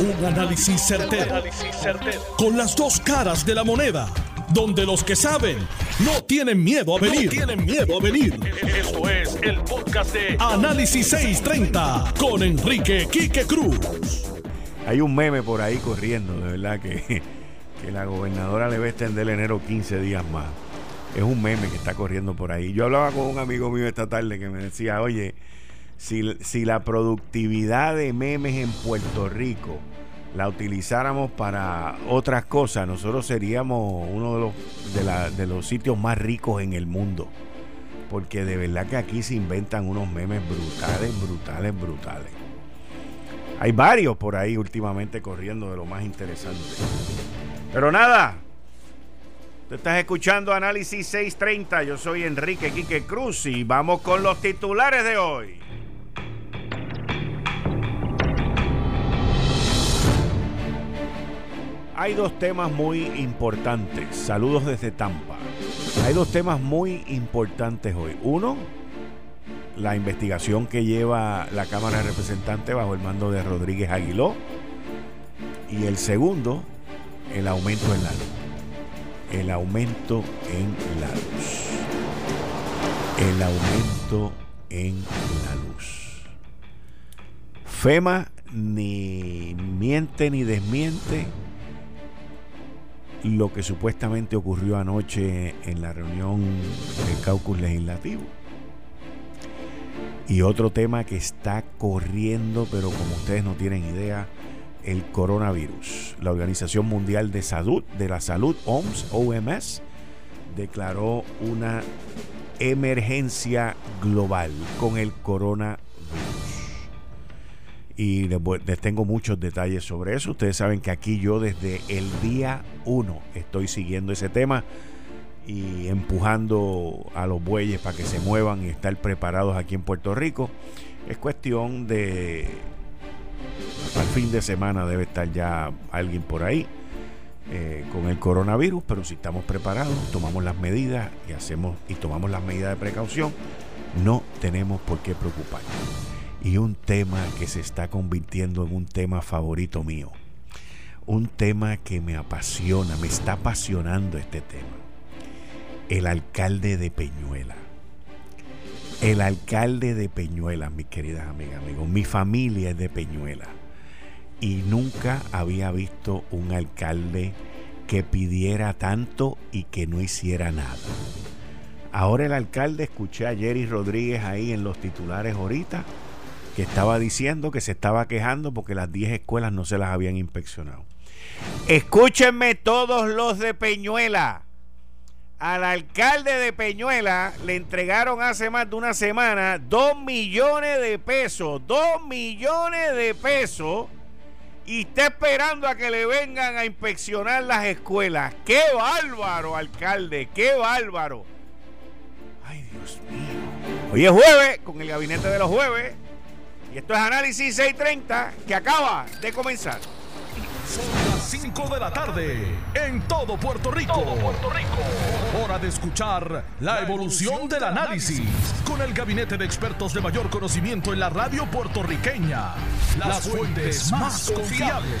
Un análisis certero, Con las dos caras de la moneda. Donde los que saben no tienen miedo a venir. tienen miedo a venir. Esto es el podcast de Análisis 630 con Enrique Quique Cruz. Hay un meme por ahí corriendo, de verdad que, que la gobernadora le va a extender enero 15 días más. Es un meme que está corriendo por ahí. Yo hablaba con un amigo mío esta tarde que me decía, oye, si, la productividad de memes en Puerto Rico la utilizáramos para otras cosas, nosotros seríamos uno de los, de, los sitios más ricos en el mundo. Porque de verdad que aquí se inventan unos memes brutales, brutales, brutales. Hay varios por ahí últimamente corriendo de lo más interesante. Pero nada, tú estás escuchando Análisis 630. Yo soy Enrique Quique Cruz y vamos con los titulares de hoy. Hay dos temas muy importantes. Saludos desde Tampa. Hay dos temas muy importantes hoy. Uno, la investigación que lleva la Cámara de Representantes bajo el mando de Rodríguez Aguiló. Y el segundo, el aumento en la luz. El aumento en la luz. El aumento en la luz. FEMA ni miente ni desmiente lo que supuestamente ocurrió anoche en la reunión del caucus legislativo. Y otro tema que está corriendo, pero como ustedes no tienen idea, el coronavirus. La Organización Mundial de Salud, de la Salud, OMS, OMS, declaró una emergencia global con el coronavirus y les, tengo muchos detalles sobre eso. Ustedes saben que aquí yo desde el día 1 estoy siguiendo ese tema y empujando a los bueyes para que se muevan y estar preparados aquí en Puerto Rico. Es cuestión de... Al fin de semana debe estar ya alguien por ahí eh, con el coronavirus, pero si estamos preparados, tomamos las medidas y hacemos y tomamos las medidas de precaución, no tenemos por qué preocuparnos y un tema que se está convirtiendo en un tema favorito mío. Un tema que me apasiona, me está apasionando este tema. El alcalde de Peñuela. El alcalde de Peñuela, mis queridas amigas, amigos. Mi familia es de Peñuela. Y nunca había visto un alcalde que pidiera tanto y que no hiciera nada. Ahora el alcalde, escuché a Jerry Rodríguez ahí en los titulares ahorita, que estaba diciendo que se estaba quejando porque las 10 escuelas no se las habían inspeccionado. Escúchenme todos los de Peñuela. Al alcalde de Peñuela le entregaron hace más de una semana 2 millones de pesos. 2 millones de pesos. Y está esperando a que le vengan a inspeccionar las escuelas. ¡Qué bárbaro, alcalde! ¡Qué bárbaro! Ay, Dios mío. Hoy es jueves, con el gabinete de los jueves. Y esto es Análisis 630 que acaba de comenzar. Son las 5 de la tarde en todo Puerto Rico. Puerto Rico. Hora de escuchar la evolución del análisis con el gabinete de expertos de mayor conocimiento en la radio puertorriqueña. Las fuentes más confiables.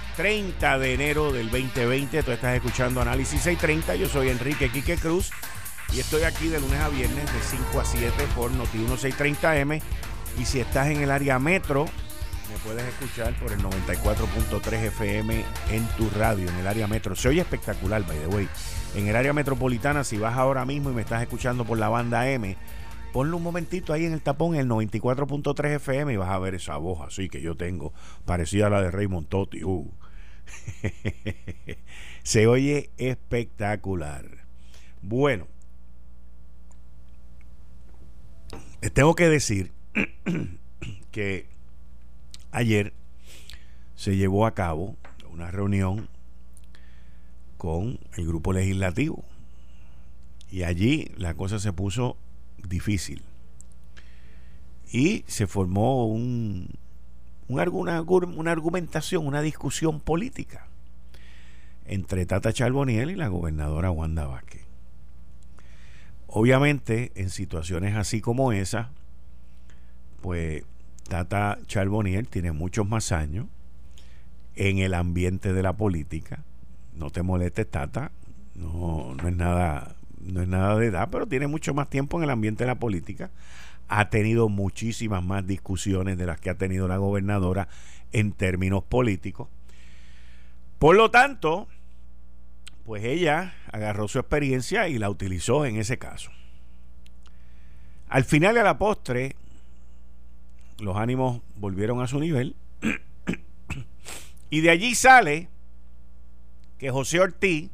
30 de enero del 2020. Tú estás escuchando Análisis 630. Yo soy Enrique Quique Cruz. Y estoy aquí de lunes a viernes de 5 a 7 por Noti 1630M. Y si estás en el área metro, me puedes escuchar por el 94.3 FM en tu radio, en el área metro. Se oye espectacular, by the way. En el área metropolitana, si vas ahora mismo y me estás escuchando por la banda M, ponle un momentito ahí en el tapón, el 94.3 FM, y vas a ver esa voz así que yo tengo, parecida a la de Raymond Totti. Uh. Se oye espectacular. Bueno, tengo que decir que ayer se llevó a cabo una reunión con el grupo legislativo. Y allí la cosa se puso difícil. Y se formó un, una, argumentación, una discusión política entre Tata Charboniel y la gobernadora Wanda Vázquez. Obviamente, en situaciones así como esa, pues Tata Charboniel tiene muchos más años en el ambiente de la política. No te molestes, Tata. No, no es nada, no es nada de edad, pero tiene mucho más tiempo en el ambiente de la política. Ha tenido muchísimas más discusiones de las que ha tenido la gobernadora en términos políticos. Por lo tanto, pues ella agarró su experiencia y la utilizó en ese caso. Al final y a la postre, los ánimos volvieron a su nivel. y de allí sale que José Ortiz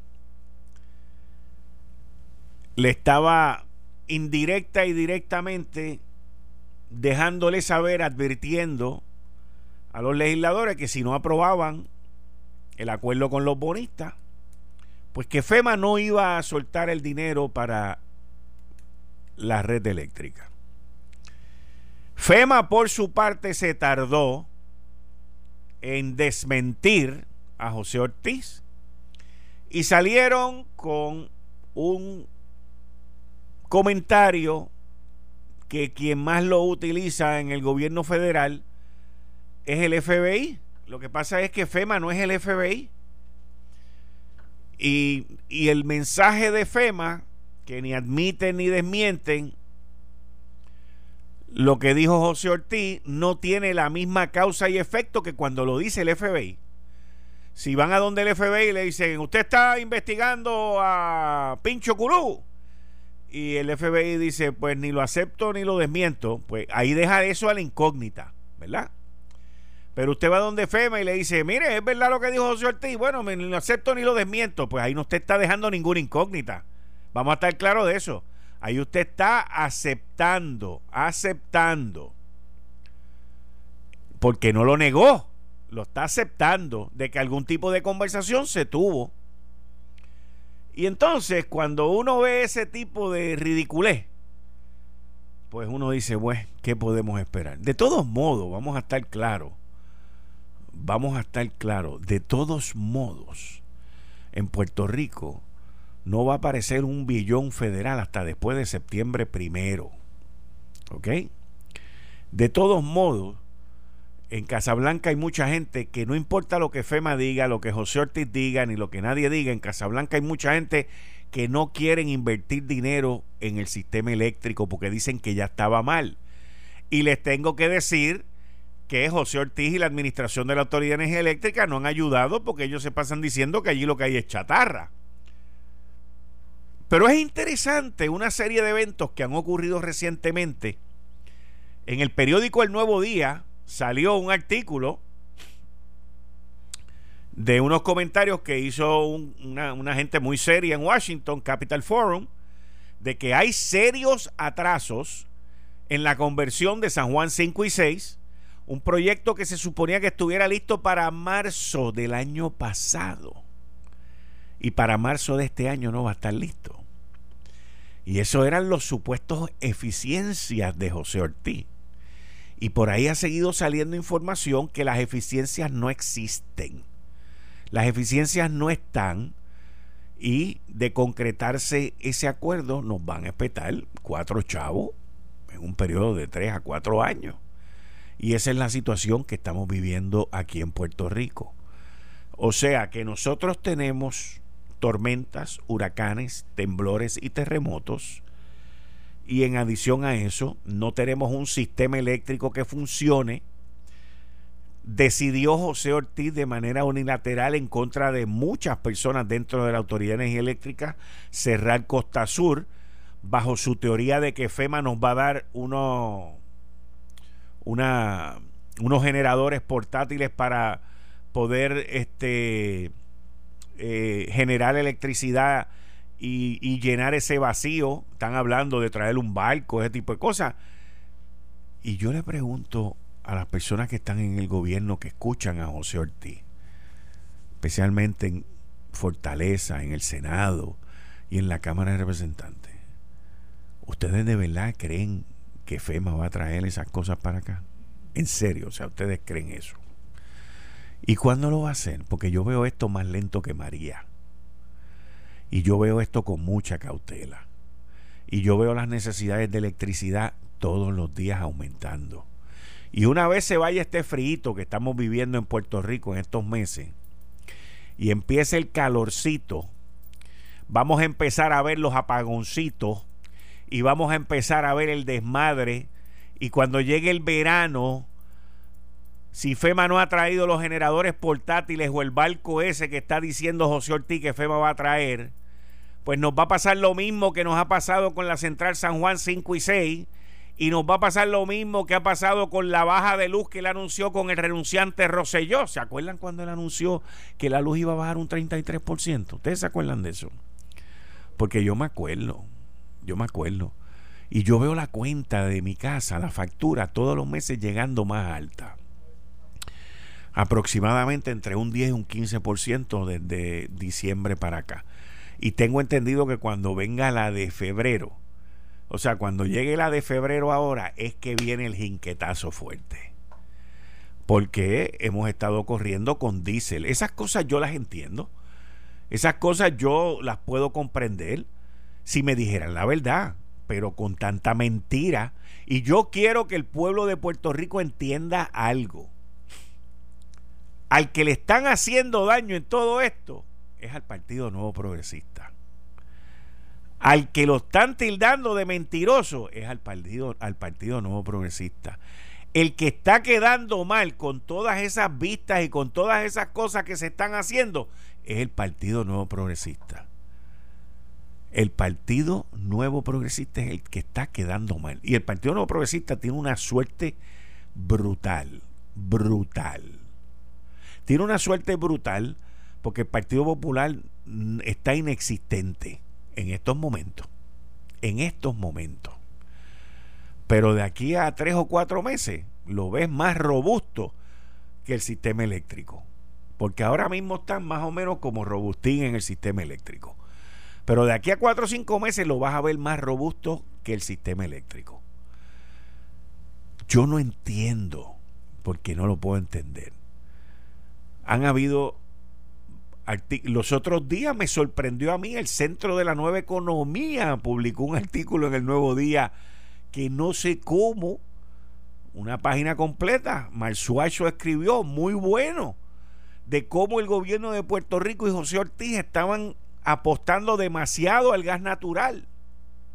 le estaba indirecta y directamente dejándole saber, advirtiendo a los legisladores que si no aprobaban el acuerdo con los bonistas, pues que FEMA no iba a soltar el dinero para la red eléctrica. FEMA por su parte se tardó en desmentir a José Ortiz y salieron con un comentario que quien más lo utiliza en el gobierno federal es el FBI. Lo que pasa es que FEMA no es el FBI. Y, el mensaje de FEMA, que ni admiten ni desmienten, lo que dijo José Ortiz no tiene la misma causa y efecto que cuando lo dice el FBI. Si van a donde el FBI y le dicen, usted está investigando a Pincho Curú, y el FBI dice, pues ni lo acepto ni lo desmiento, pues ahí deja eso a la incógnita, ¿verdad? Pero usted va donde FEMA y le dice, mire, es verdad lo que dijo José Ortiz, bueno, ni lo acepto ni lo desmiento, pues ahí no usted está dejando ninguna incógnita. Vamos a estar claros de eso. Ahí usted está aceptando, aceptando, porque no lo negó, lo está aceptando de que algún tipo de conversación se tuvo. Y entonces, cuando uno ve ese tipo de ridiculez, pues uno dice, bueno, ¿qué podemos esperar? De todos modos, vamos a estar claros vamos a estar claros, de todos modos, en Puerto Rico no va a aparecer un billón federal hasta después de septiembre primero. ¿Ok? De todos modos, en Casablanca hay mucha gente que no importa lo que FEMA diga, lo que José Ortiz diga, ni lo que nadie diga, en Casablanca hay mucha gente que no quieren invertir dinero en el sistema eléctrico porque dicen que ya estaba mal. Y les tengo que decir que José Ortiz y la administración de la Autoridad de Energía Eléctrica no han ayudado porque ellos se pasan diciendo que allí lo que hay es chatarra. Pero es interesante una serie de eventos que han ocurrido recientemente. En el periódico El Nuevo Día salió un artículo de unos comentarios que hizo una, una gente muy seria en Washington, Capital Forum, de que hay serios atrasos en la conversión de San Juan 5 y 6 un proyecto que se suponía que estuviera listo para marzo del año pasado. Y para marzo de este año no va a estar listo. Y eso eran los supuestos eficiencias de José Ortiz. Y por ahí ha seguido saliendo información que las eficiencias no existen. Las eficiencias no están. Y de concretarse ese acuerdo nos van a espetar cuatro chavos en un periodo de tres a cuatro años. Y esa es la situación que estamos viviendo aquí en Puerto Rico. O sea que nosotros tenemos tormentas, huracanes, temblores y terremotos. Y en adición a eso, no tenemos un sistema eléctrico que funcione. Decidió José Ortiz de manera unilateral en contra de muchas personas dentro de la Autoridad de Energía Eléctrica cerrar Costa Sur bajo su teoría de que FEMA nos va a dar unos generadores portátiles para poder este, eh, generar electricidad y, llenar ese vacío. Están hablando de traer un barco, ese tipo de cosas. Y yo le pregunto a las personas que están en el gobierno que escuchan a José Ortiz, especialmente Fortaleza, en el Senado y en la Cámara de Representantes, ¿ustedes de verdad creen que FEMA va a traer esas cosas para acá? En serio, o sea, ¿ustedes creen eso? ¿Y cuándo lo va a hacer? Porque yo veo esto más lento que María. Y yo veo esto con mucha cautela. Y yo veo las necesidades de electricidad todos los días aumentando. Y una vez se vaya este frío que estamos viviendo en Puerto Rico en estos meses y empiece el calorcito, vamos a empezar a ver los apagoncitos y vamos a empezar a ver el desmadre. Y cuando llegue el verano, si FEMA no ha traído los generadores portátiles o el barco ese que está diciendo José Ortiz que FEMA va a traer, pues nos va a pasar lo mismo que nos ha pasado con la Central San Juan 5 y 6 y nos va a pasar lo mismo que ha pasado con la baja de luz que él anunció con el renunciante Rosselló. ¿Se acuerdan cuando él anunció que la luz iba a bajar un 33%? ¿Ustedes se acuerdan de eso? Porque yo me acuerdo, yo me acuerdo. Y yo veo la cuenta de mi casa, la factura, todos los meses llegando más alta. Aproximadamente entre un 10 y un 15% desde diciembre para acá. Y tengo entendido que cuando venga la de febrero, o sea, cuando llegue la de febrero ahora es que viene el jinquetazo fuerte. Porque hemos estado corriendo con diésel. Esas cosas yo las entiendo. Esas cosas yo las puedo comprender si me dijeran la verdad, pero con tanta mentira. Y yo quiero que el pueblo de Puerto Rico entienda algo. Al que le están haciendo daño en todo esto es al Partido Nuevo Progresista. Al que lo están tildando de mentiroso es al partido, al partido Nuevo Progresista. El que está quedando mal con todas esas vistas y con todas esas cosas que se están haciendo es el Partido Nuevo Progresista. El Partido Nuevo Progresista es el que está quedando mal. Y el Partido Nuevo Progresista tiene una suerte brutal, brutal. Tiene una suerte brutal porque el Partido Popular está inexistente en estos momentos. En estos momentos. Pero de aquí a tres o cuatro meses lo ves más robusto que el sistema eléctrico. Porque ahora mismo están más o menos como robustín en el sistema eléctrico. Pero de aquí a cuatro o cinco meses lo vas a ver más robusto que el sistema eléctrico. Yo no entiendo, porque no lo puedo entender. Han habido los otros días me sorprendió a mí el Centro de la Nueva Economía publicó un artículo en el Nuevo Día que no sé cómo, una página completa, Marzuacho escribió, muy bueno, de cómo el gobierno de Puerto Rico y José Ortiz estaban apostando demasiado al gas natural,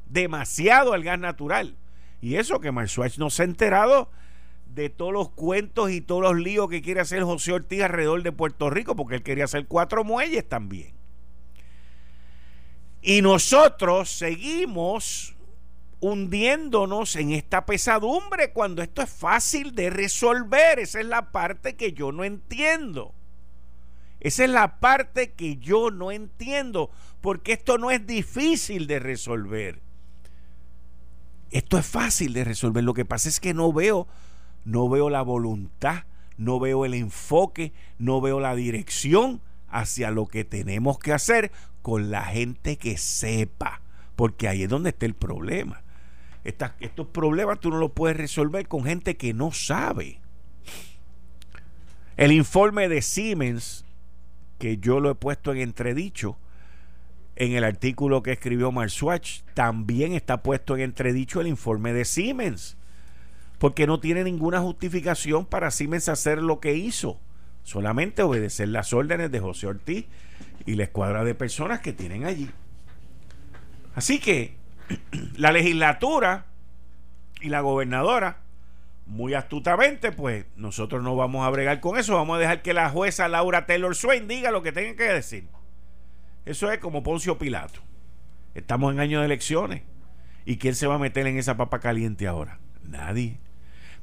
demasiado al gas natural. Y eso que Marzuach no se ha enterado de todos los cuentos y todos los líos que quiere hacer José Ortiz alrededor de Puerto Rico, porque él quería hacer cuatro muelles también. Y nosotros seguimos hundiéndonos en esta pesadumbre cuando esto es fácil de resolver. Esa es la parte que yo no entiendo. Esa es la parte que yo no entiendo, porque esto no es difícil de resolver. Esto es fácil de resolver. Lo que pasa es que no veo no veo la voluntad, no veo el enfoque, no veo la dirección hacia lo que tenemos que hacer con la gente que sepa, porque ahí es donde está el problema. estos problemas tú no los puedes resolver con gente que no sabe. El informe de Siemens, que yo lo he puesto en entredicho, en el artículo que escribió Swatch, también está puesto en entredicho el informe de Siemens porque no tiene ninguna justificación para Siemens hacer lo que hizo, solamente obedecer las órdenes de José Ortiz y la escuadra de personas que tienen allí. Así que la legislatura y la gobernadora, muy astutamente, pues nosotros no vamos a bregar con eso, vamos a dejar que la jueza Laura Taylor Swain diga lo que tenga que decir. Eso es como Poncio Pilato. Estamos en año de elecciones. ¿Y quién se va a meter en esa papa caliente ahora? Nadie.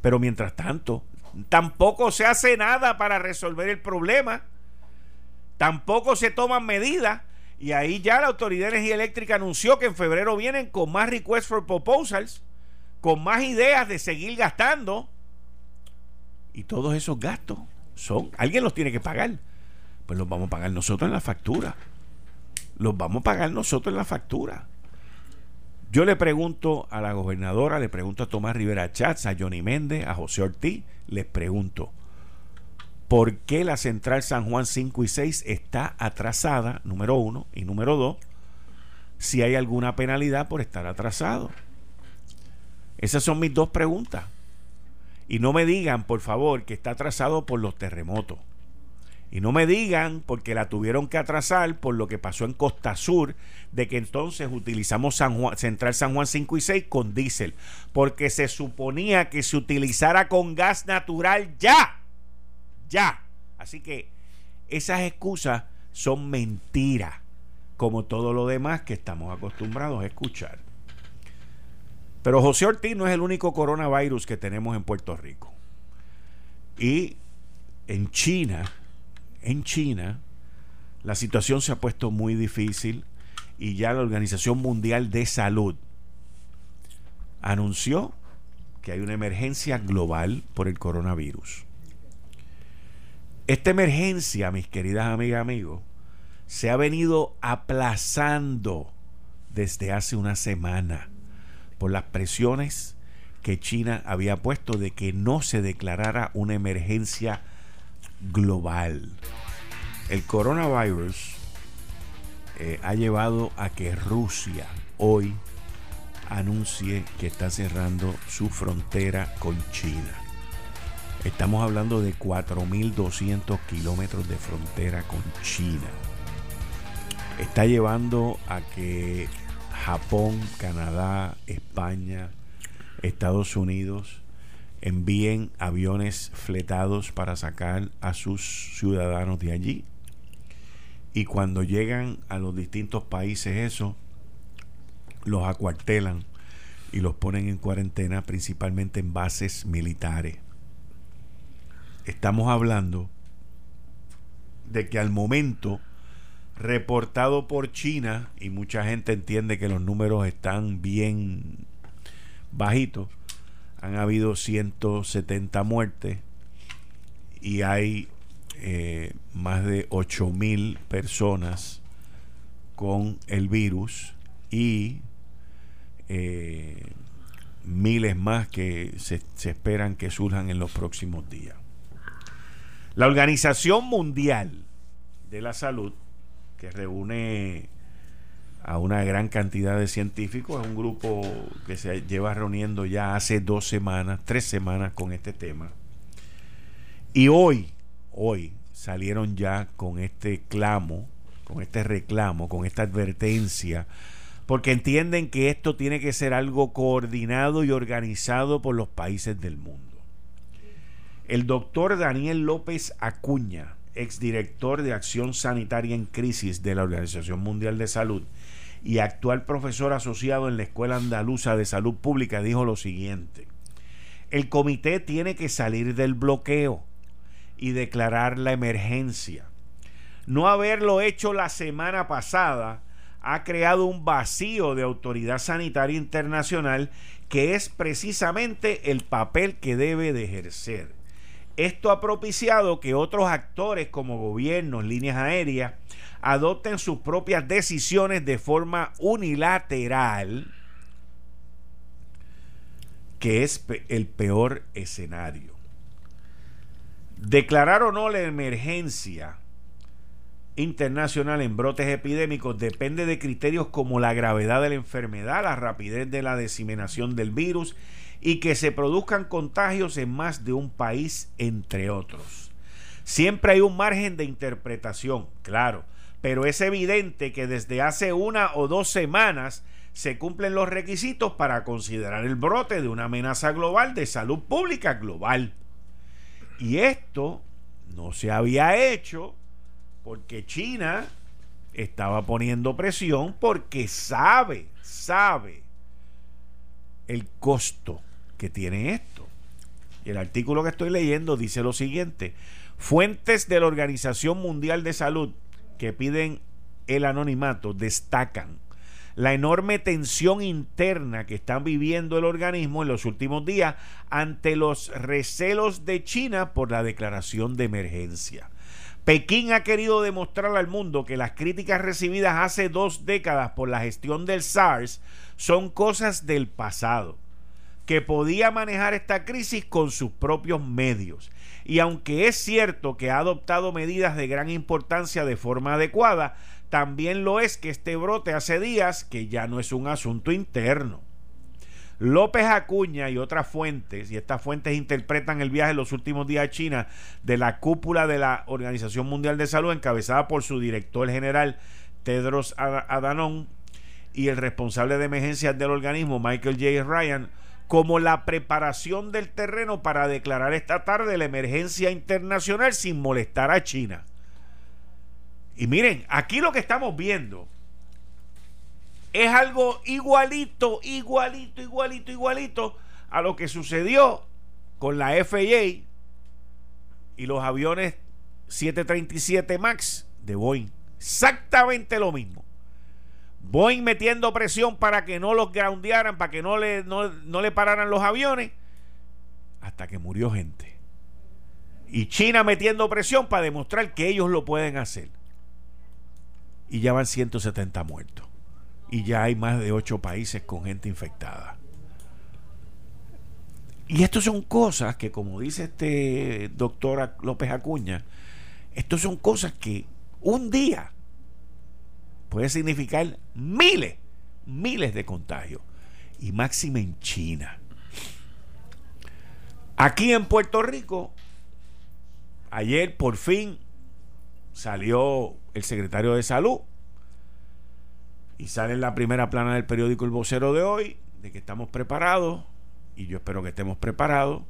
Pero mientras tanto, tampoco se hace nada para resolver el problema. Tampoco se toman medidas. Y ahí ya la Autoridad de Energía Eléctrica anunció que en febrero vienen con más requests for proposals, con más ideas de seguir gastando. Y todos esos gastos son, alguien los tiene que pagar. pues los vamos a pagar nosotros en la factura. Los vamos a pagar nosotros en la factura. Yo le pregunto a la gobernadora, le pregunto a Tomás Rivera Chats, a Johnny Méndez, a José Ortiz, les pregunto, ¿por qué la central San Juan 5 y 6 está atrasada, número uno, y número dos, si hay alguna penalidad por estar atrasado? Esas son mis dos preguntas. Y no me digan, por favor, que está atrasado por los terremotos. Y no me digan porque la tuvieron que atrasar por lo que pasó en Costa Sur, de que entonces utilizamos Central San Juan 5 y 6 con diésel, porque se suponía que se utilizara con gas natural ya, ya. Así que esas excusas son mentiras, como todo lo demás que estamos acostumbrados a escuchar. Pero José Ortiz no es el único coronavirus que tenemos en Puerto Rico. Y en China, en China, la situación se ha puesto muy difícil y ya la Organización Mundial de Salud anunció que hay una emergencia global por el coronavirus. Esta emergencia, mis queridas amigas y amigos, se ha venido aplazando desde hace una semana por las presiones que China había puesto de que no se declarara una emergencia global. El coronavirus eh, ha llevado a que Rusia hoy anuncie que está cerrando su frontera con China. Estamos hablando de 4.200 kilómetros de frontera con China. Está llevando a que Japón, Canadá, España, Estados Unidos envíen aviones fletados para sacar a sus ciudadanos de allí. Y cuando llegan a los distintos países eso, los acuartelan y los ponen en cuarentena principalmente en bases militares. Estamos hablando de que al momento reportado por China, y mucha gente entiende que los números están bien bajitos, han habido 170 muertes y hay eh, más de 8 mil personas con el virus y eh, miles más que se esperan que surjan en los próximos días. La Organización Mundial de la Salud que reúne a una gran cantidad de científicos. Es un grupo que se lleva reuniendo ya hace dos semanas, tres semanas con este tema. Y hoy, hoy salieron ya con este clamo, con este reclamo, con esta advertencia, porque entienden que esto tiene que ser algo coordinado y organizado por los países del mundo. El doctor Daniel López Acuña, exdirector de Acción Sanitaria en Crisis de la Organización Mundial de Salud y actual profesor asociado en la Escuela Andaluza de Salud Pública, dijo lo siguiente. El comité tiene que salir del bloqueo y declarar la emergencia. No haberlo hecho la semana pasada ha creado un vacío de autoridad sanitaria internacional que es precisamente el papel que debe de ejercer. Esto ha propiciado que otros actores como gobiernos, líneas aéreas, adopten sus propias decisiones de forma unilateral, que es el peor escenario. Declarar o no la emergencia internacional en brotes epidémicos depende de criterios como la gravedad de la enfermedad, la rapidez de la diseminación del virus y que se produzcan contagios en más de un país, entre otros. Siempre hay un margen de interpretación, claro, pero es evidente que desde hace una o dos semanas se cumplen los requisitos para considerar el brote de una amenaza global de salud pública global. Y esto no se había hecho porque China estaba poniendo presión porque sabe, sabe el costo que tiene esto. Y el artículo que estoy leyendo dice lo siguiente, fuentes de la Organización Mundial de Salud que piden el anonimato destacan la enorme tensión interna que están viviendo el organismo en los últimos días ante los recelos de China por la declaración de emergencia. Pekín ha querido demostrar al mundo que las críticas recibidas hace dos décadas por la gestión del SARS son cosas del pasado, que podía manejar esta crisis con sus propios medios. Y aunque es cierto que ha adoptado medidas de gran importancia de forma adecuada, también lo es que este brote hace días que ya no es un asunto interno. López Acuña y otras fuentes, y estas fuentes interpretan el viaje en los últimos días a China de la cúpula de la Organización Mundial de Salud, encabezada por su director general Tedros Adhanom y el responsable de emergencias del organismo Michael J. Ryan, como la preparación del terreno para declarar esta tarde la emergencia internacional sin molestar a China. Y miren, aquí lo que estamos viendo es algo igualito, igualito, igualito, igualito a lo que sucedió con la FAA y los aviones 737 MAX de Boeing. Exactamente lo mismo. Boeing metiendo presión para que no los groundearan, para que no le, no, no le pararan los aviones, hasta que murió gente. Y China metiendo presión para demostrar que ellos lo pueden hacer. Y ya van 170 muertos y ya hay más de ocho países con gente infectada. Y esto son cosas que, como dice este doctor López Acuña, esto son cosas que un día puede significar miles, miles de contagios. Y máxima en China. Aquí en Puerto Rico, ayer por fin salió el secretario de salud y sale en la primera plana del periódico El Vocero de hoy de que estamos preparados, y yo espero que estemos preparados.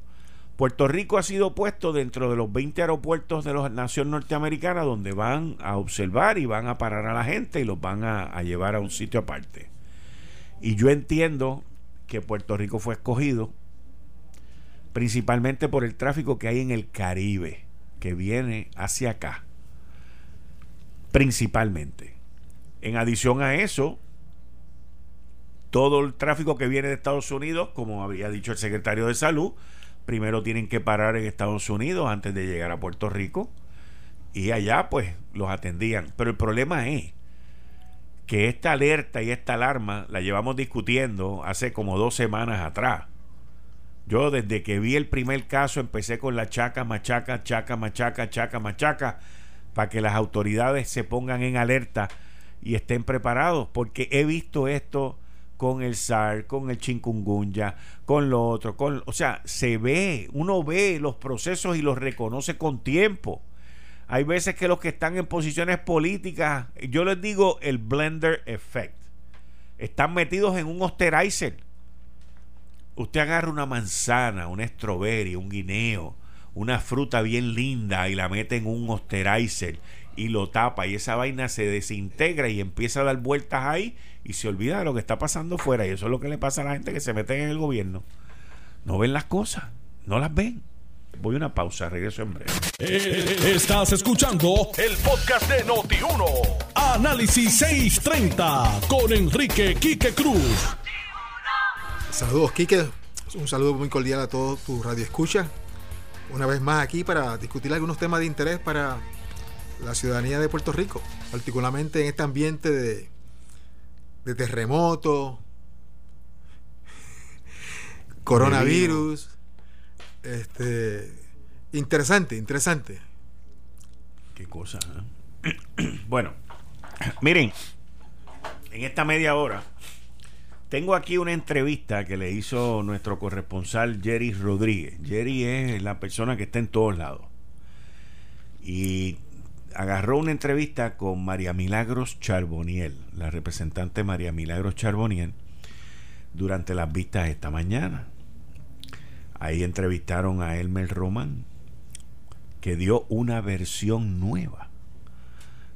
Puerto Rico ha sido puesto dentro de los 20 aeropuertos de la nación norteamericana donde van a observar y van a parar a la gente y los van a, a llevar a un sitio aparte. Y yo entiendo que Puerto Rico fue escogido principalmente por el tráfico que hay en el Caribe, que viene hacia acá. Principalmente. En adición a eso, todo el tráfico que viene de Estados Unidos, como había dicho el secretario de Salud, primero tienen que parar en Estados Unidos antes de llegar a Puerto Rico y allá pues los atendían. Pero el problema es que esta alerta y esta alarma la llevamos discutiendo hace como dos semanas atrás. Yo desde que vi el primer caso empecé con la chaca, machaca, chaca, machaca, chaca, machaca, para que las autoridades se pongan en alerta y estén preparados, porque he visto esto con el SAR, con el chikungunya, con lo otro, con, o sea, se ve, uno ve los procesos y los reconoce con tiempo. Hay veces que los que están en posiciones políticas, yo les digo el blender effect, están metidos en un osterizer. Usted agarra una manzana, un strawberry, un guineo, una fruta bien linda y la mete en un osterizer y lo tapa y esa vaina se desintegra y empieza a dar vueltas ahí y se olvida de lo que está pasando fuera y eso es lo que le pasa a la gente que se mete en el gobierno. No ven las cosas, no las ven. Voy a una pausa, regreso en breve. Eh, estás escuchando el podcast de Noti1. Análisis 630 con Enrique Quique Cruz. Saludos, Quique. Un saludo muy cordial a todos tu radio escucha. Una vez más aquí para discutir algunos temas de interés para la ciudadanía de Puerto Rico, particularmente en este ambiente de, de terremoto, coronavirus. Este, interesante, interesante. Qué cosa. ¿eh? bueno, miren, en esta media hora tengo aquí una entrevista que le hizo nuestro corresponsal Jerry Rodríguez. Jerry es la persona que está en todos lados. Y agarró una entrevista con María Milagros Charboniel, la representante María Milagros Charboniel, durante las vistas esta mañana. Ahí entrevistaron a Elmer Román, que dio una versión nueva.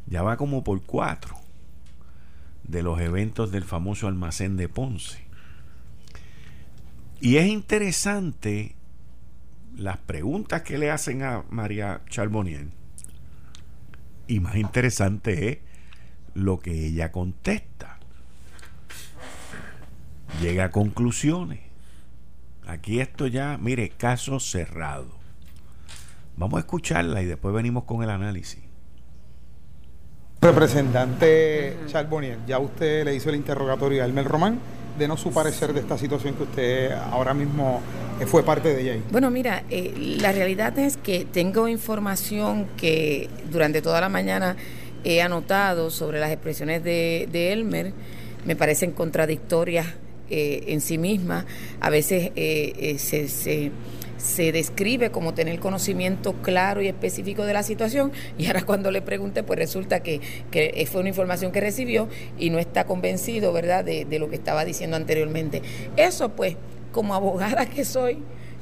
Ya va como por cuatro de los eventos del famoso almacén de Ponce. Y es interesante las preguntas que le hacen a María Charboniel y más interesante es lo que ella contesta. Llega a conclusiones. Aquí esto ya, mire, caso cerrado. Vamos a escucharla y después venimos con el análisis. Representante Charbonier, ya usted le hizo el interrogatorio a Elmer Román. Denos su parecer de esta situación que usted ahora mismo eh, fue parte de ella. Bueno, mira, eh, la realidad es que tengo información que durante toda la mañana he anotado sobre las expresiones de, Elmer. Me parecen contradictorias eh, en sí mismas. A veces se, se se describe como tener conocimiento claro y específico de la situación y ahora cuando le pregunte pues resulta que, que fue una información que recibió y no está convencido, ¿verdad?, de, de, lo que estaba diciendo anteriormente. Eso pues, como abogada que soy,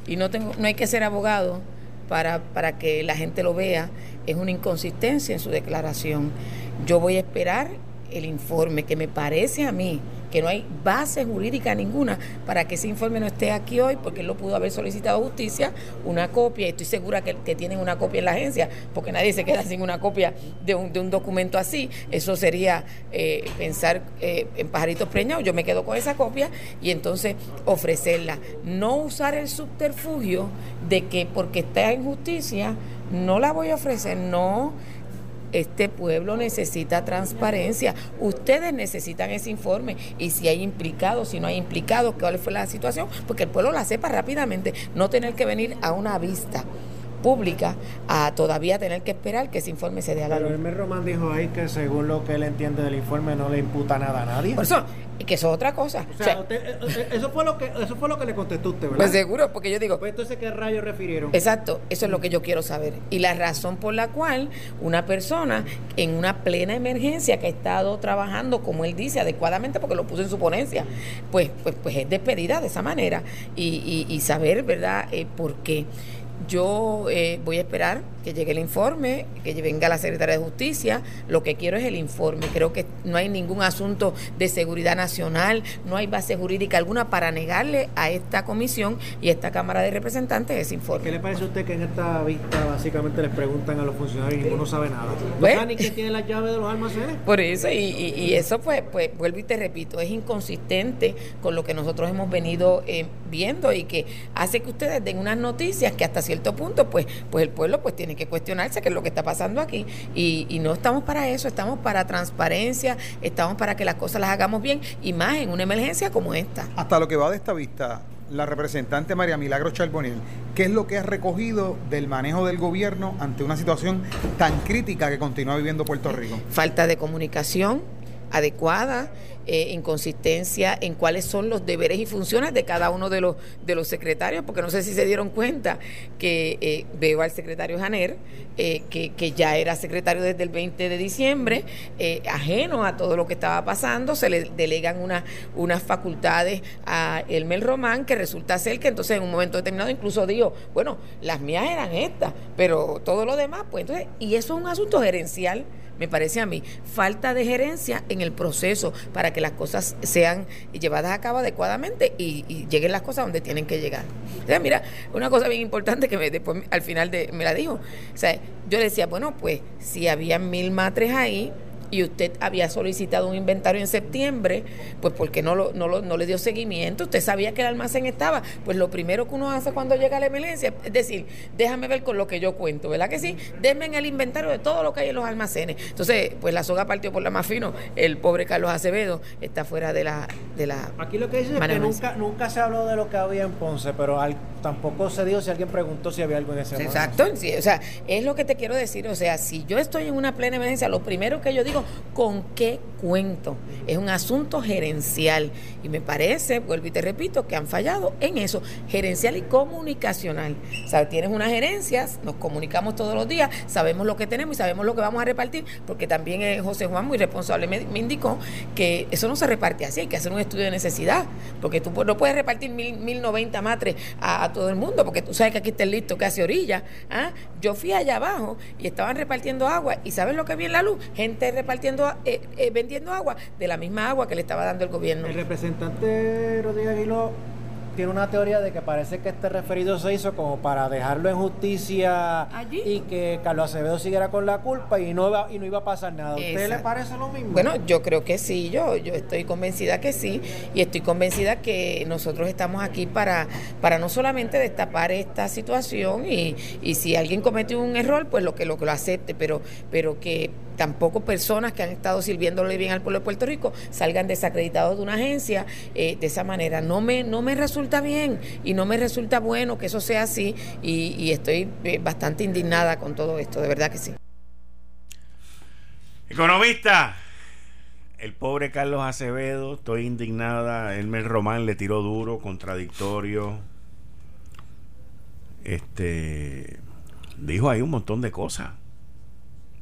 y no, tengo, no hay que ser abogado para, para que la gente lo vea, es una inconsistencia en su declaración. Yo voy a esperar el informe que me parece a mí que no hay base jurídica ninguna para que ese informe no esté aquí hoy, porque él lo pudo haber solicitado a justicia, una copia, y estoy segura que, tienen una copia en la agencia, porque nadie se queda sin una copia de un, de un documento así. Eso sería eh, pensar eh, en pajaritos preñados. Yo me quedo con esa copia y entonces ofrecerla. No usar el subterfugio de que porque está en justicia, no la voy a ofrecer, no este pueblo necesita transparencia. Ustedes necesitan ese informe. Y si hay implicados, si no hay implicados, cuál fue la situación, porque el pueblo la sepa rápidamente, no tener que venir a una vista pública a todavía tener que esperar que ese informe se dé a la luz. Pero Hermes Román dijo ahí que según lo que él entiende del informe no le imputa nada a nadie. Por eso, que eso es otra cosa. O sea, eh, eh, eso, fue lo que, eso fue lo que le contestó usted, ¿verdad? Pues seguro, porque yo digo... Pues entonces, ¿qué rayos refirieron? Exacto, eso es lo que yo quiero saber. Y la razón por la cual una persona en una plena emergencia que ha estado trabajando, como él dice, adecuadamente, porque lo puso en su ponencia, pues, pues, pues es despedida de esa manera. Y, y, saber, ¿verdad?, eh, por qué. Yo eh, voy a esperar que llegue el informe, que venga la secretaria de Justicia. Lo que quiero es el informe. Creo que no hay ningún asunto de seguridad nacional, no hay base jurídica alguna para negarle a esta comisión y a esta Cámara de Representantes ese informe. ¿Qué le parece a usted que en esta vista básicamente les preguntan a los funcionarios y ninguno sabe nada? ¿No saben ni quién tiene la llave de los almacenes? Por eso, y, y, eso pues, pues, vuelvo y te repito, es inconsistente con lo que nosotros hemos venido eh, viendo y que hace que ustedes den unas noticias que hasta cierto punto, pues, pues el pueblo pues tiene que cuestionarse qué es lo que está pasando aquí. Y, y no estamos para eso, estamos para transparencia, estamos para que las cosas las hagamos bien y más en una emergencia como esta. Hasta lo que va de esta vista, la representante María Milagro Charboniel, ¿qué es lo que ha recogido del manejo del gobierno ante una situación tan crítica que continúa viviendo Puerto Rico? Falta de comunicación adecuada, eh, inconsistencia en cuáles son los deberes y funciones de cada uno de los, de los secretarios, porque no sé si se dieron cuenta que eh, veo al secretario Janer, eh, que, ya era secretario desde el 20 de diciembre, ajeno a todo lo que estaba pasando, se le delegan una, unas facultades a Elmer Román, que resulta ser que entonces en un momento determinado incluso dijo, bueno, las mías eran estas, pero todo lo demás, pues entonces, y eso es un asunto gerencial me parece a mí, falta de gerencia en el proceso para que las cosas sean llevadas a cabo adecuadamente y, lleguen las cosas donde tienen que llegar. mira, una cosa bien importante que me, después al final me la dijo. O sea, yo le decía, bueno, pues si había mil matres ahí, y usted había solicitado un inventario en septiembre, pues porque no, lo, no, lo, no le dio seguimiento, usted sabía que el almacén estaba, pues lo primero que uno hace cuando llega a la emergencia es decir, déjame ver con lo que yo cuento, ¿verdad que sí? Denme en el inventario de todo lo que hay en los almacenes. Entonces, pues la soga partió por la más fino, el pobre Carlos Acevedo está fuera de la... De la Aquí lo que dice es que nunca, nunca se habló de lo que había en Ponce, pero tampoco se dijo si alguien preguntó si había algo en ese Exacto, sí, o sea, es lo que te quiero decir, o sea, si yo estoy en una plena emergencia, lo primero que yo digo, con qué cuento. Es un asunto gerencial y me parece, vuelvo y te repito, que han fallado en eso, gerencial y comunicacional. O tienes unas gerencias, nos comunicamos todos los días, sabemos lo que tenemos y sabemos lo que vamos a repartir, porque también eh, José Juan, muy responsable, me, indicó que eso no se reparte así, hay que hacer un estudio de necesidad, porque tú no puedes repartir mil, mil noventa matres a, todo el mundo, porque tú sabes que aquí está el listo hace orilla. ¿ah? Yo fui allá abajo y estaban repartiendo agua y ¿sabes lo que vi en la luz? Gente repartiendo eh, eh, vendiendo agua de la misma agua que le estaba dando el gobierno. El representante Rodríguez Aguiló tiene una teoría de que parece que este referido se hizo como para dejarlo en justicia y que Carlos Acevedo siguiera con la culpa y no iba, y no iba a pasar nada. ¿A usted le parece lo mismo? Bueno, yo creo que sí, yo, yo estoy convencida que sí y estoy convencida que nosotros estamos aquí para, para no solamente destapar esta situación y, y si alguien comete un error, pues lo que lo, que lo acepte, pero, pero que tampoco personas que han estado sirviéndole bien al pueblo de Puerto Rico salgan desacreditados de una agencia eh, de esa manera. No me, no me resulta bien y no me resulta bueno que eso sea así y, estoy eh, bastante indignada con todo esto, de verdad que sí. Economista, el pobre Carlos Acevedo, estoy indignada, Elmer Román le tiró duro, contradictorio. Este dijo ahí un montón de cosas.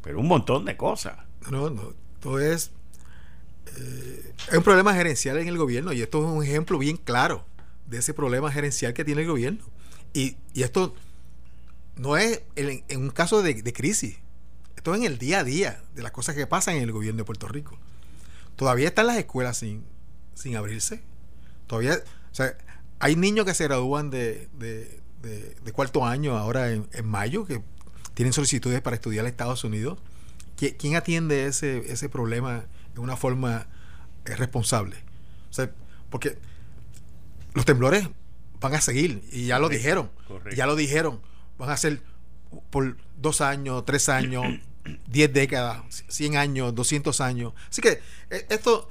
Pero un montón de cosas. No, no, todo es eh, es un problema gerencial en el gobierno y esto es un ejemplo bien claro de ese problema gerencial que tiene el gobierno. Y, esto no es en, un caso de, crisis, esto es en el día a día de las cosas que pasan en el gobierno de Puerto Rico. Todavía están las escuelas sin, sin abrirse. Todavía, o sea, hay niños que se gradúan de, de, cuarto año ahora en, en, mayo que tienen solicitudes para estudiar en Estados Unidos. ¿Quién atiende ese, ese problema de una forma eh, responsable? O sea, porque los temblores van a seguir y ya lo dijeron. Ya lo dijeron. Van a ser por dos años, tres años, diez décadas, cien años, doscientos años. Así que eh, esto,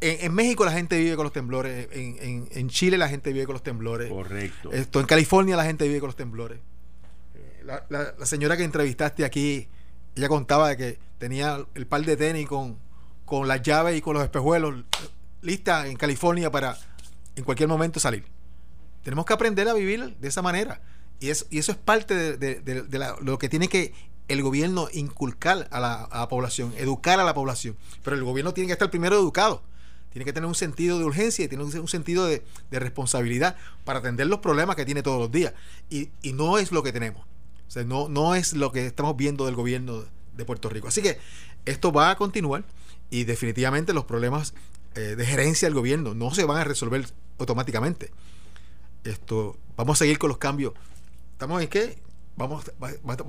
en, México la gente vive con los temblores, en, en, Chile la gente vive con los temblores. Correcto. Esto, en California la gente vive con los temblores. Eh, la, la, señora que entrevistaste aquí, ella contaba de que tenía el par de tenis con, con las llaves y con los espejuelos lista en California para en cualquier momento salir. Tenemos que aprender a vivir de esa manera. Y, eso, y eso es parte de, lo que tiene que el gobierno inculcar a la, población, educar a la población. Pero el gobierno tiene que estar primero educado. Tiene que tener un sentido de urgencia y tiene un sentido de, responsabilidad para atender los problemas que tiene todos los días. Y, no es lo que tenemos. O sea, no, no es lo que estamos viendo del gobierno de Puerto Rico. Así que esto va a continuar y definitivamente los problemas eh, de gerencia del gobierno no se van a resolver automáticamente. Esto, vamos a seguir con los cambios. ¿Estamos en qué? Vamos, vamos,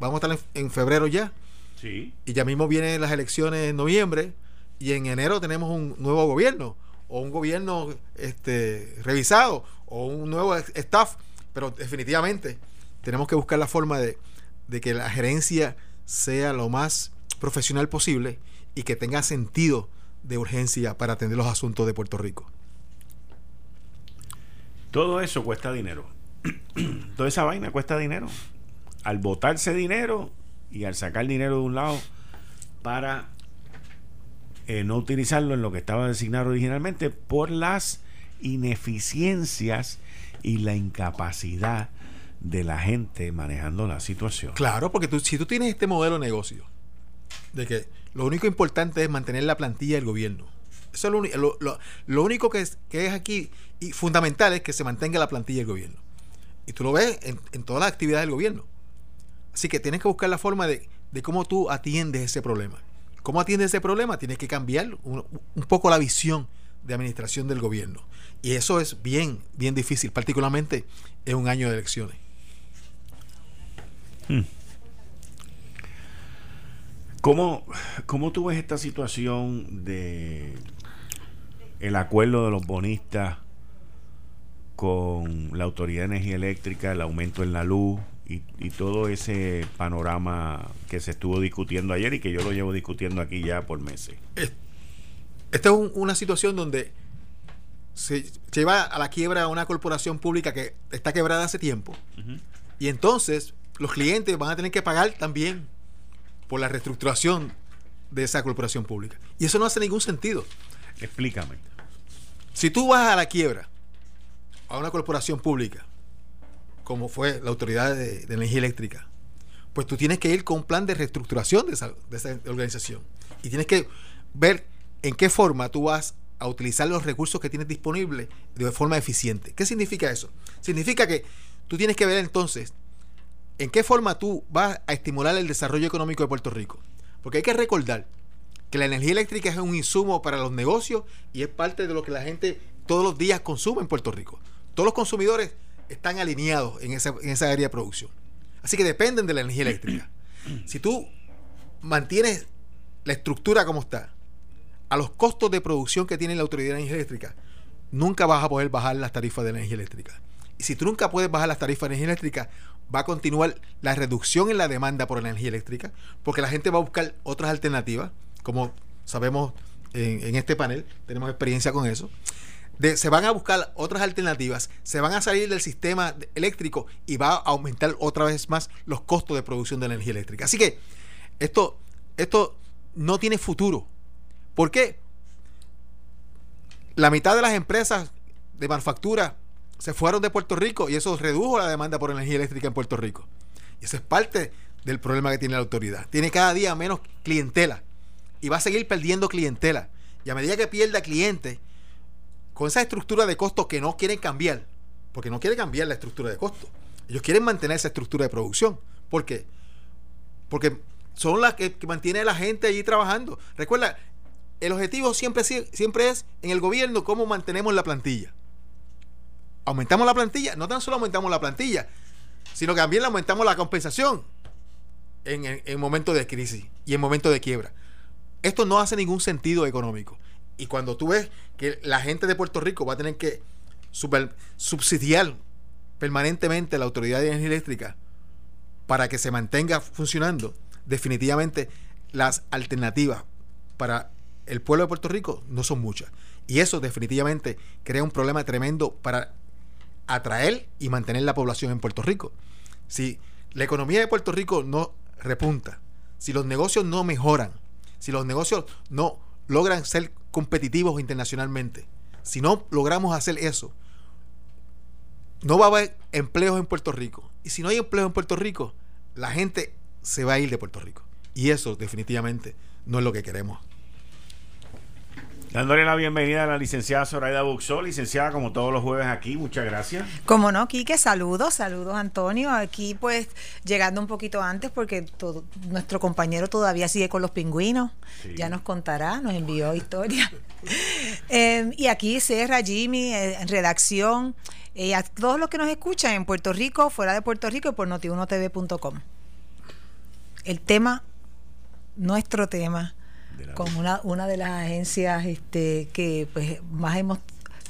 a estar en, febrero ya. Sí. Y ya mismo vienen las elecciones en noviembre y en enero tenemos un nuevo gobierno o un gobierno este, revisado o un nuevo staff. Pero definitivamente tenemos que buscar la forma de, de que la gerencia sea lo más profesional posible y que tenga sentido de urgencia para atender los asuntos de Puerto Rico. Todo eso cuesta dinero. Toda esa vaina cuesta dinero. Al botarse dinero y al sacar dinero de un lado para eh, no utilizarlo en lo que estaba designado originalmente por las ineficiencias y la incapacidad de la gente manejando la situación. Claro, porque tú, si tú tienes este modelo de negocio, de que lo único importante es mantener la plantilla del gobierno, eso es lo, lo, único que es, aquí y fundamental es que se mantenga la plantilla del gobierno. Y tú lo ves en, en todas las actividades del gobierno. Así que tienes que buscar la forma de, cómo tú atiendes ese problema. ¿Cómo atiendes ese problema? Tienes que cambiar un, poco la visión de administración del gobierno. Y eso es bien, bien difícil, particularmente en un año de elecciones. Hmm. ¿Cómo, ¿Cómo tú esta situación de el acuerdo de los bonistas con la Autoridad de Energía Eléctrica, el aumento en la luz y, todo ese panorama que se estuvo discutiendo ayer y que yo lo llevo discutiendo aquí ya por meses. Esta es una situación donde se lleva a la quiebra a una corporación pública que está quebrada hace tiempo y entonces los clientes van a tener que pagar también por la reestructuración de esa corporación pública. Y eso no hace ningún sentido. Explícame. Si tú vas a la quiebra a una corporación pública, como fue la Autoridad de, Energía Eléctrica, pues tú tienes que ir con un plan de reestructuración de esa, organización. Y tienes que ver en qué forma tú vas a utilizar los recursos que tienes disponibles de forma eficiente. ¿Qué significa eso? Significa que tú tienes que ver entonces en qué forma tú vas a estimular el desarrollo económico de Puerto Rico. Porque hay que recordar que la energía eléctrica es un insumo para los negocios y es parte de lo que la gente todos los días consume en Puerto Rico. Todos los consumidores están alineados en esa, en esa área de producción. Así que dependen de la energía eléctrica. Si tú mantienes la estructura como está, a los costos de producción que tiene la Autoridad de Energía Eléctrica, nunca vas a poder bajar las tarifas de energía eléctrica. Y si tú nunca puedes bajar las tarifas de energía eléctrica, va a continuar la reducción en la demanda por energía eléctrica, porque la gente va a buscar otras alternativas, como sabemos en, este panel, tenemos experiencia con eso. Se van a buscar otras alternativas, se van a salir del sistema eléctrico y va a aumentar otra vez más los costos de producción de energía eléctrica. Así que esto, esto no tiene futuro. ¿Por qué? La mitad de las empresas de manufactura se fueron de Puerto Rico y eso redujo la demanda por energía eléctrica en Puerto Rico. Y eso es parte del problema que tiene la autoridad. Tiene cada día menos clientela y va a seguir perdiendo clientela. Y a medida que pierda clientes, con esa estructura de costo que no quieren cambiar, porque no quieren cambiar la estructura de costo, ellos quieren mantener esa estructura de producción. ¿Por qué? Porque son las que, mantiene a la gente allí trabajando. Recuerda, el objetivo siempre, siempre es en el gobierno cómo mantenemos la plantilla aumentamos la plantilla, no tan solo aumentamos la plantilla, sino que también aumentamos la compensación en, en, momentos de crisis y en momentos de quiebra. Esto no hace ningún sentido económico. Y cuando tú ves que la gente de Puerto Rico va a tener que subsidiar permanentemente la Autoridad de Energía Eléctrica para que se mantenga funcionando, definitivamente las alternativas para el pueblo de Puerto Rico no son muchas. Y eso definitivamente crea un problema tremendo para atraer y mantener la población en Puerto Rico. Si la economía de Puerto Rico no repunta, si los negocios no mejoran, si los negocios no logran ser competitivos internacionalmente, si no logramos hacer eso, no va a haber empleos en Puerto Rico. Y si no hay empleo en Puerto Rico, la gente se va a ir de Puerto Rico. Y eso definitivamente no es lo que queremos. Dándole la bienvenida a la licenciada Zoraida Buxó, licenciada como todos los jueves aquí, muchas gracias. Como no, Quique, saludos, saludos Antonio, aquí pues llegando un poquito antes porque todo, nuestro compañero todavía sigue con los pingüinos, ya nos contará, nos envió historia. Em, y aquí Serra, Jimmy, eh, en redacción, y a todos los que nos escuchan en Puerto Rico, fuera de Puerto Rico y por notiunotv.com. El tema, nuestro tema, con una, una de las agencias este, que pues más hemos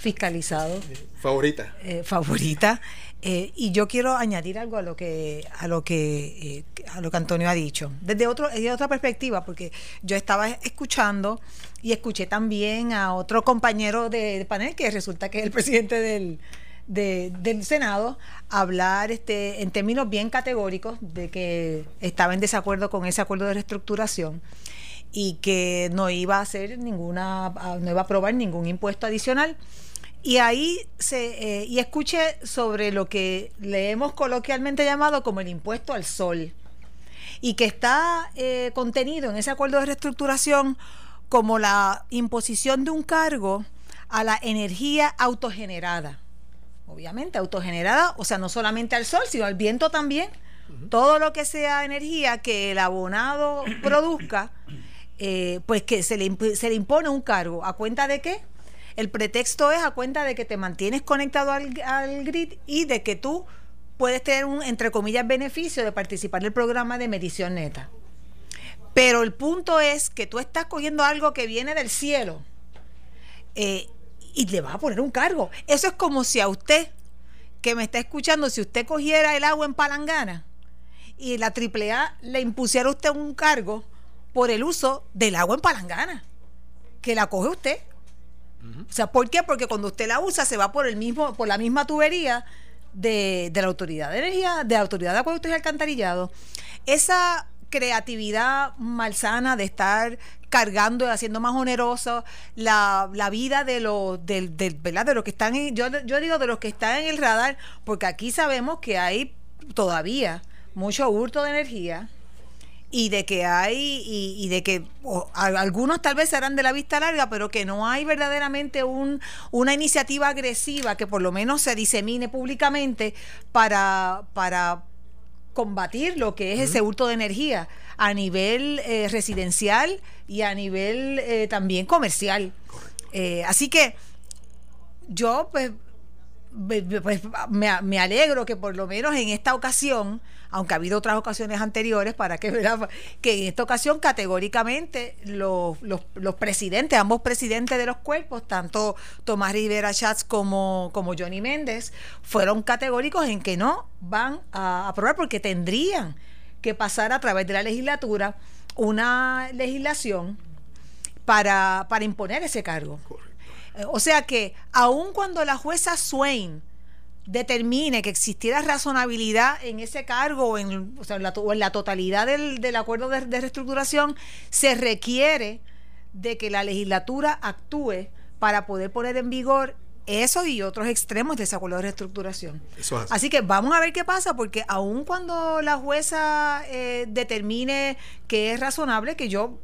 fiscalizado. Favorita. Eh, favorita. Eh, y yo quiero añadir algo a lo que a lo que eh, a lo que Antonio ha dicho desde otro desde otra perspectiva porque yo estaba escuchando y escuché también a otro compañero de, panel que resulta que es el presidente del, del Senado hablar este en términos bien categóricos de que estaba en desacuerdo con ese acuerdo de reestructuración y que no iba a hacer ninguna, no iba a aprobar ningún impuesto adicional. Y ahí se, eh, y escuché sobre lo que le hemos coloquialmente llamado como el impuesto al sol, y que está eh, contenido en ese acuerdo de reestructuración como la imposición de un cargo a la energía autogenerada. Obviamente, autogenerada, o sea, no solamente al sol, sino al viento también. Todo lo que sea energía que el abonado produzca eh, pues que se le, se le impone un cargo. ¿A cuenta de qué? El pretexto es a cuenta de que te mantienes conectado al, grid y de que tú puedes tener un, entre comillas, beneficio de participar en el programa de medición neta. Pero el punto es que tú estás cogiendo algo que viene del cielo eh, y le vas a poner un cargo. Eso es como si a usted, que me está escuchando, si usted cogiera el agua en palangana y la AAA le impusiera a usted un cargo por el uso del agua en palangana, que la coge usted. O sea, ¿por qué? Porque cuando usted la usa se va por el mismo, por la misma tubería de, la autoridad de energía, de la autoridad de acueductos y alcantarillado. Esa creatividad malsana de estar cargando y haciendo más onerosa la, vida de los del, del, de los que están en, yo, yo digo de los que están en el radar, porque aquí sabemos que hay todavía mucho hurto de energía, y de que hay y, de que algunos tal vez serán de la vista larga, pero que no hay verdaderamente un, una iniciativa agresiva que por lo menos se disemine públicamente para, para combatir lo que es ese hurto de energía a nivel eh, residencial y a nivel eh, también comercial. Eh, así que yo pues pues, me, me, alegro que por lo menos en esta ocasión, aunque ha habido otras ocasiones anteriores, para que vean que en esta ocasión categóricamente los, los, presidentes, ambos presidentes de los cuerpos, tanto Tomás Rivera Schatz como, como Johnny Méndez, fueron categóricos en que no van a aprobar porque tendrían que pasar a través de la legislatura una legislación para, para imponer ese cargo. O sea que aun cuando la jueza Swain determine que existiera razonabilidad en ese cargo o en, la, totalidad del, acuerdo de, de, reestructuración, se requiere de que la legislatura actúe para poder poner en vigor eso y otros extremos de ese acuerdo de reestructuración. así. que vamos a ver qué pasa, porque aun cuando la jueza eh, determine que es razonable, que yo,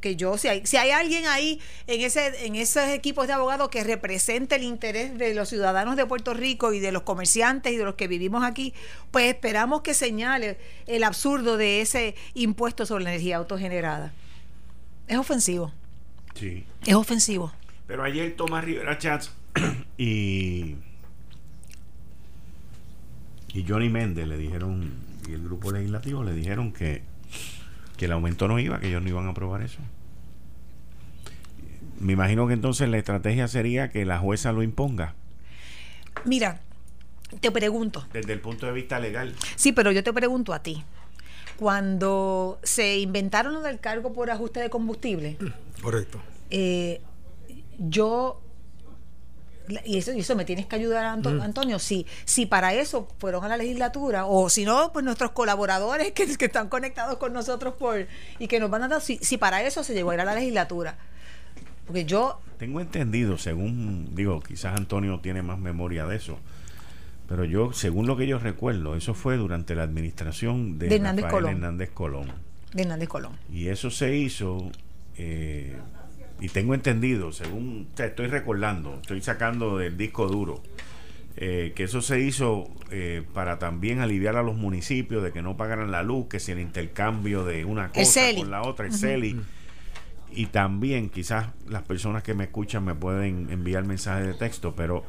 que yo si, hay, si hay alguien ahí en, ese, en esos equipos de abogados que represente el interés de los ciudadanos de Puerto Rico y de los comerciantes y de los que vivimos aquí, pues esperamos que señale el absurdo de ese impuesto sobre la energía autogenerada. Es ofensivo. Sí. Es ofensivo. Pero ayer Tomás Rivera Chats y, y Johnny Méndez le dijeron, y el grupo legislativo le dijeron que, que el aumento no iba, que ellos no iban a aprobar eso. Me imagino que entonces la estrategia sería que la jueza lo imponga. Mira, te pregunto. Desde el punto de vista legal. Sí, pero yo te pregunto a ti. Cuando se inventaron lo del cargo por ajuste de combustible. Correcto. Eh, yo y eso, eso me tienes que ayudar, mm. Antonio, si, si para eso fueron a la legislatura, o si no, pues nuestros colaboradores que, que están conectados con nosotros por y que nos van a dar, si, si para eso se llegó a ir a la legislatura. Porque yo... Tengo entendido, según, digo, quizás Antonio tiene más memoria de eso, pero yo, según lo que yo recuerdo, eso fue durante la administración de, Hernández, Colón. Hernández Colón. De Hernández Colón. Y eso se hizo... Eh, y tengo entendido, según te estoy recordando, estoy sacando del disco duro, eh, que eso se hizo eh, para también aliviar a los municipios de que no pagaran la luz, que si el intercambio de una cosa con la otra, el CELI. Y también, quizás las personas que me escuchan me pueden enviar mensajes de texto, pero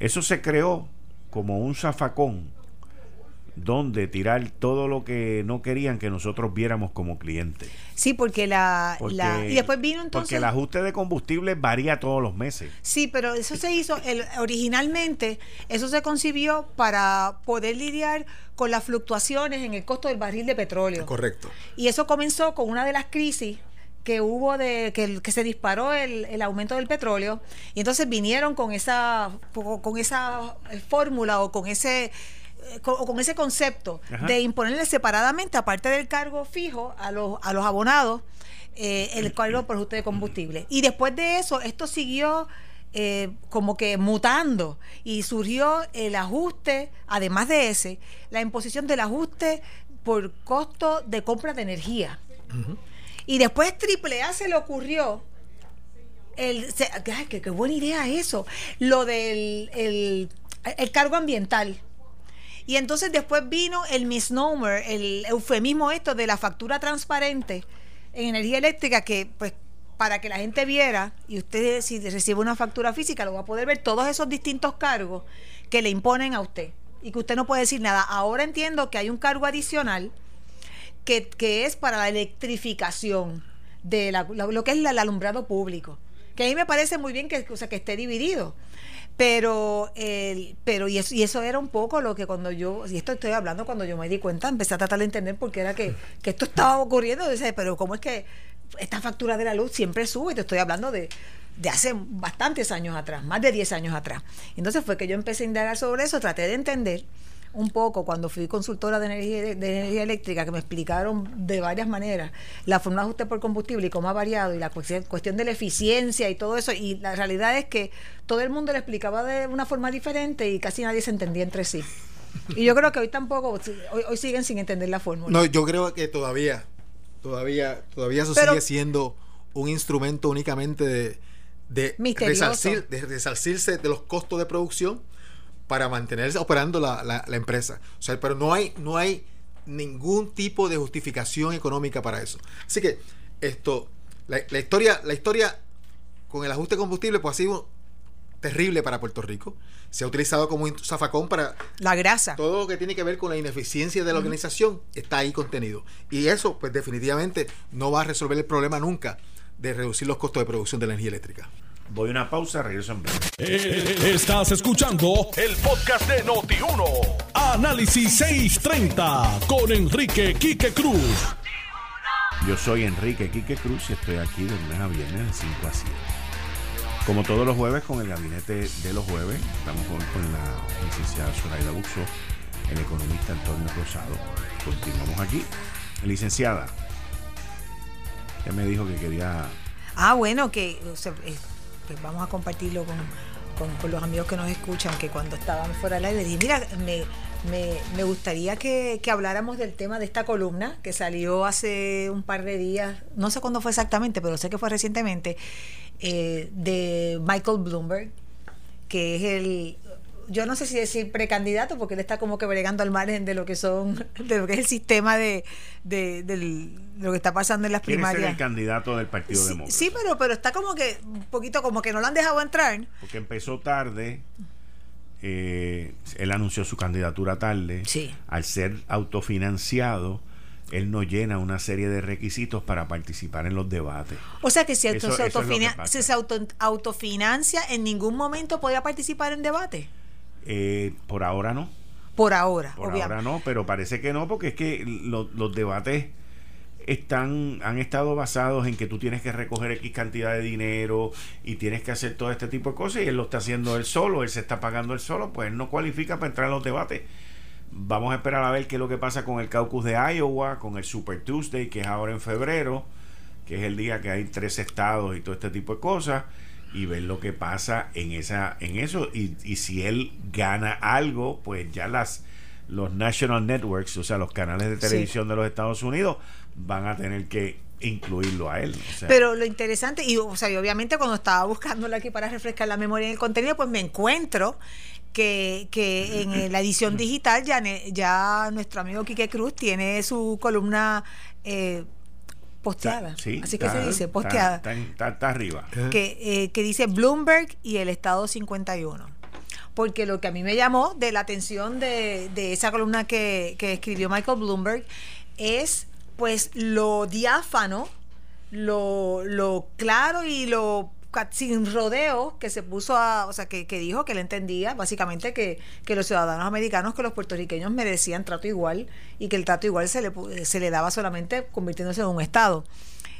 eso se creó como un zafacón donde tirar todo lo que no querían que nosotros viéramos como clientes. Sí, porque la, y después vino entonces porque el ajuste de combustible varía todos los meses. Sí, pero eso se hizo el, originalmente eso se concibió para poder lidiar con las fluctuaciones en el costo del barril de petróleo. Correcto. Y eso comenzó con una de las crisis que hubo de que, que se disparó el, el, aumento del petróleo y entonces vinieron con esa con esa fórmula o con ese o con ese concepto de imponerle separadamente, aparte del cargo fijo, a los, a los abonados, eh, el cargo por ajuste de combustible. Y después de eso, esto siguió eh, como que mutando y surgió el ajuste, además de ese, la imposición del ajuste por costo de compra de energía. Y después AAA se le ocurrió el, ay, qué, buena idea eso, lo del el cargo ambiental y entonces después vino el misnomer, el eufemismo esto de la factura transparente en energía eléctrica que pues para que la gente viera y usted si recibe una factura física lo va a poder ver todos esos distintos cargos que le imponen a usted y que usted no puede decir nada. Ahora entiendo que hay un cargo adicional que, es para la electrificación de lo que es el alumbrado público. Que a mí me parece muy bien que, o sea, que esté dividido. Pero, el, pero y, eso, y eso era un poco lo que cuando yo, y esto estoy hablando cuando yo me di cuenta, empecé a tratar de entender por qué era que, que esto estaba ocurriendo. Pero ¿cómo es que esta factura de la luz siempre sube? Te estoy hablando de, de hace bastantes años atrás, más de 10 años atrás. Entonces fue que yo empecé a indagar sobre eso, traté de entender un poco cuando fui consultora de energía, de, energía eléctrica, que me explicaron de varias maneras la forma de ajuste por combustible y cómo ha variado y la cuestión, de la eficiencia y todo eso. Y la realidad es que todo el mundo le explicaba de una forma diferente y casi nadie se entendía entre sí. Y yo creo que hoy tampoco, hoy, siguen sin entender la fórmula. No, yo creo que todavía, todavía, todavía eso sigue siendo un instrumento únicamente de, de, de resarcirse de los costos de producción para mantenerse operando la, la, empresa. O sea, pero no hay, no hay ningún tipo de justificación económica para eso. Así que esto, la, historia, la historia con el ajuste de combustible, pues ha sido terrible para Puerto Rico. Se ha utilizado como un zafacón para... La grasa. Todo lo que tiene que ver con la ineficiencia de la organización está ahí contenido. Y eso, pues definitivamente, no va a resolver el problema nunca de reducir los costos de producción de la energía eléctrica. Voy a una pausa, regreso en breve. Eh, Estás escuchando el podcast de Noti1. Análisis 630 con Enrique Quique Cruz. Yo soy Enrique Quique Cruz y estoy aquí de lunes a viernes de 5 a 7. Como todos los jueves con el gabinete de los jueves, estamos con, con la licenciada Zoraida Buxo, el economista Antonio Rosado. Continuamos aquí. Licenciada, ya me dijo que quería... Ah, bueno, que o sea, eh, pues vamos a compartirlo con, con- los amigos que nos escuchan, que cuando estaban fuera del aire, dije, mira, me, me- me gustaría que, que habláramos del tema de esta columna que salió hace un par de días, no sé cuándo fue exactamente, pero sé que fue recientemente, eh, de Michael Bloomberg, que es el, yo no sé si decir precandidato, porque él está como que bregando al margen de lo que son, de lo que es el sistema de, de, del- de lo que está pasando en las Quiere ser primarias. el candidato del Partido Sí, Demócrata. sí, pero, pero está como que un poquito como que no lo han dejado entrar. Porque empezó tarde. eh, él anunció su candidatura tarde. Sí. Al ser autofinanciado, él no llena una serie de requisitos para participar en los debates. O sea que si, Eso- se, eso es lo que autofina- pasa. si se auto- autofinancia, en ningún momento podía participar en debate. Eh, por ahora no. Por ahora, Por obviamente. ahora no, pero parece que no, porque es que lo- los debates están han estado basados en que tú tienes que recoger X cantidad de dinero y tienes que hacer todo este tipo de cosas y él lo está haciendo él solo, él se está pagando él solo, pues él no cualifica para entrar en los debates. Vamos a esperar a ver qué es lo que pasa con el caucus de Iowa, con el Super Tuesday, que es ahora en febrero, que es el día que hay tres estados y todo este tipo de cosas, y ver lo que pasa en esa en eso. Y, y si él gana algo, pues ya las los national networks, o sea, los canales de Sí. televisión de los Estados Unidos, van a tener que incluirlo a él. o sea, Pero lo interesante, y, o sea, y obviamente cuando estaba buscándolo aquí para refrescar la memoria en el contenido, pues me encuentro que, que en eh, la edición digital ya, ya nuestro amigo Quique Cruz tiene su columna eh, posteada. está- sí, Así que se dice, posteada. Está, está- está arriba. que, eh, que dice Bloomberg y el Estado 51. Porque lo que a mí me llamó de la atención de, de esa columna que, que escribió Michael Bloomberg es pues lo diáfano, lo, lo claro y lo sin rodeo que se puso a, o sea, que, que dijo que él entendía básicamente que, que los ciudadanos americanos, que los puertorriqueños merecían trato igual y que el trato igual se le, se le daba solamente convirtiéndose en un Estado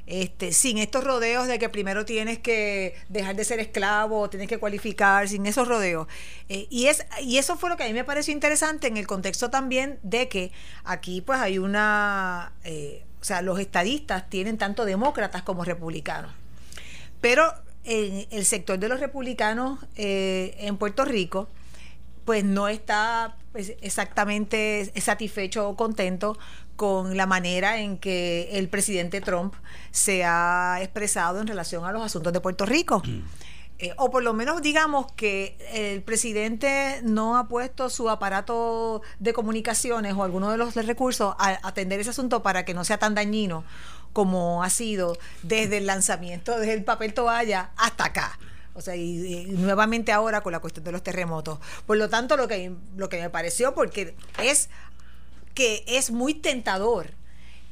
este, sin estos rodeos de que primero tienes que dejar de ser esclavo, tienes que cualificar, sin esos rodeos. Eh, y, es, y eso fue lo que a mí me pareció interesante en el contexto también de que aquí pues hay una, eh, o sea, los estadistas tienen tanto demócratas como republicanos. Pero en el sector de los republicanos eh, en Puerto Rico, pues no está pues, exactamente satisfecho o contento con la manera en que el presidente Trump se ha expresado en relación a los asuntos de Puerto Rico. Eh, o por lo menos digamos que el presidente no ha puesto su aparato de comunicaciones o alguno de los recursos a atender ese asunto para que no sea tan dañino como ha sido desde el lanzamiento del papel toalla hasta acá. O sea, y, y nuevamente ahora con la cuestión de los terremotos. Por lo tanto, lo que, lo que me pareció, porque es que es muy tentador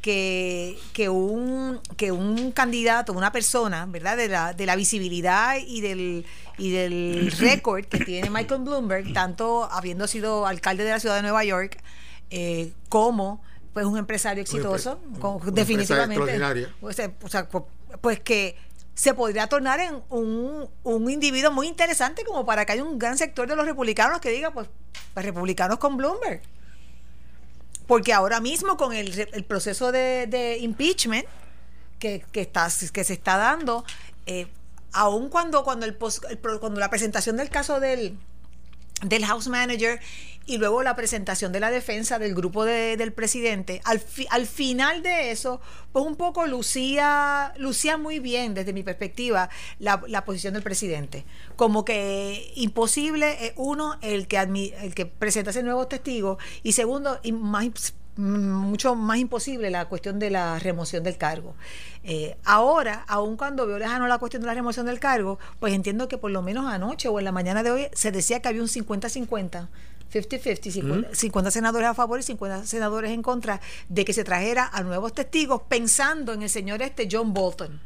que, que, un, que un candidato, una persona, ¿verdad? De la, de la visibilidad y del, y del récord que tiene Michael Bloomberg, tanto habiendo sido alcalde de la ciudad de Nueva York, eh, como pues un empresario exitoso, con- definitivamente. O sea, o sea, pu- pues que se podría tornar en un, un individuo muy interesante como para que haya un gran sector de los republicanos que diga, pues, pues republicanos con Bloomberg. Porque ahora mismo con el, proceso de, de impeachment que, que, está, que se está dando, eh, aun cuando, cuando, el pos- el cuando la presentación del caso del, del House Manager y luego la presentación de la defensa del grupo de- del presidente, al, fi- al final de eso, pues un poco lucía, lucía muy bien desde mi perspectiva la, la posición del presidente. Como que imposible, uno, el que, admi- el que presentase nuevos testigos y segundo, y más mucho más imposible la cuestión de la remoción del cargo. Eh, ahora, aun cuando veo lejano la cuestión de la remoción del cargo, pues entiendo que por lo menos anoche o en la mañana de hoy se decía que había un 50-50. 50-50, 50, senadores a favor y 50 senadores en contra de que se trajera a nuevos testigos pensando en el señor este John Bolton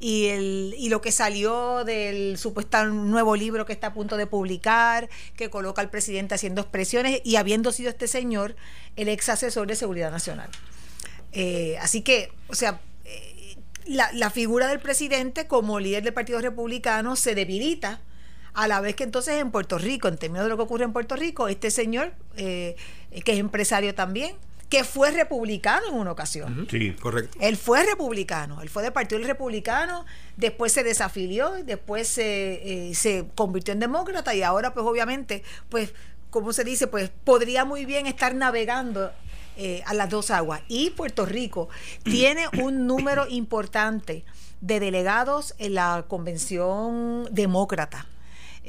y, el, y lo que salió del supuesto nuevo libro que está a punto de publicar, que coloca al presidente haciendo expresiones y habiendo sido este señor el ex asesor de seguridad nacional. Eh, así que, o sea, eh, la, la figura del presidente como líder del Partido Republicano se debilita a la vez que entonces en Puerto Rico, en términos de lo que ocurre en Puerto Rico, este señor, eh, que es empresario también, que fue republicano en una ocasión. Sí, correcto. Él fue republicano, él fue del Partido Republicano, después se desafilió, después se, eh, se convirtió en demócrata y ahora pues obviamente, pues, como se dice, pues podría muy bien estar navegando eh, a las dos aguas. Y Puerto Rico tiene un número importante de delegados en la convención demócrata.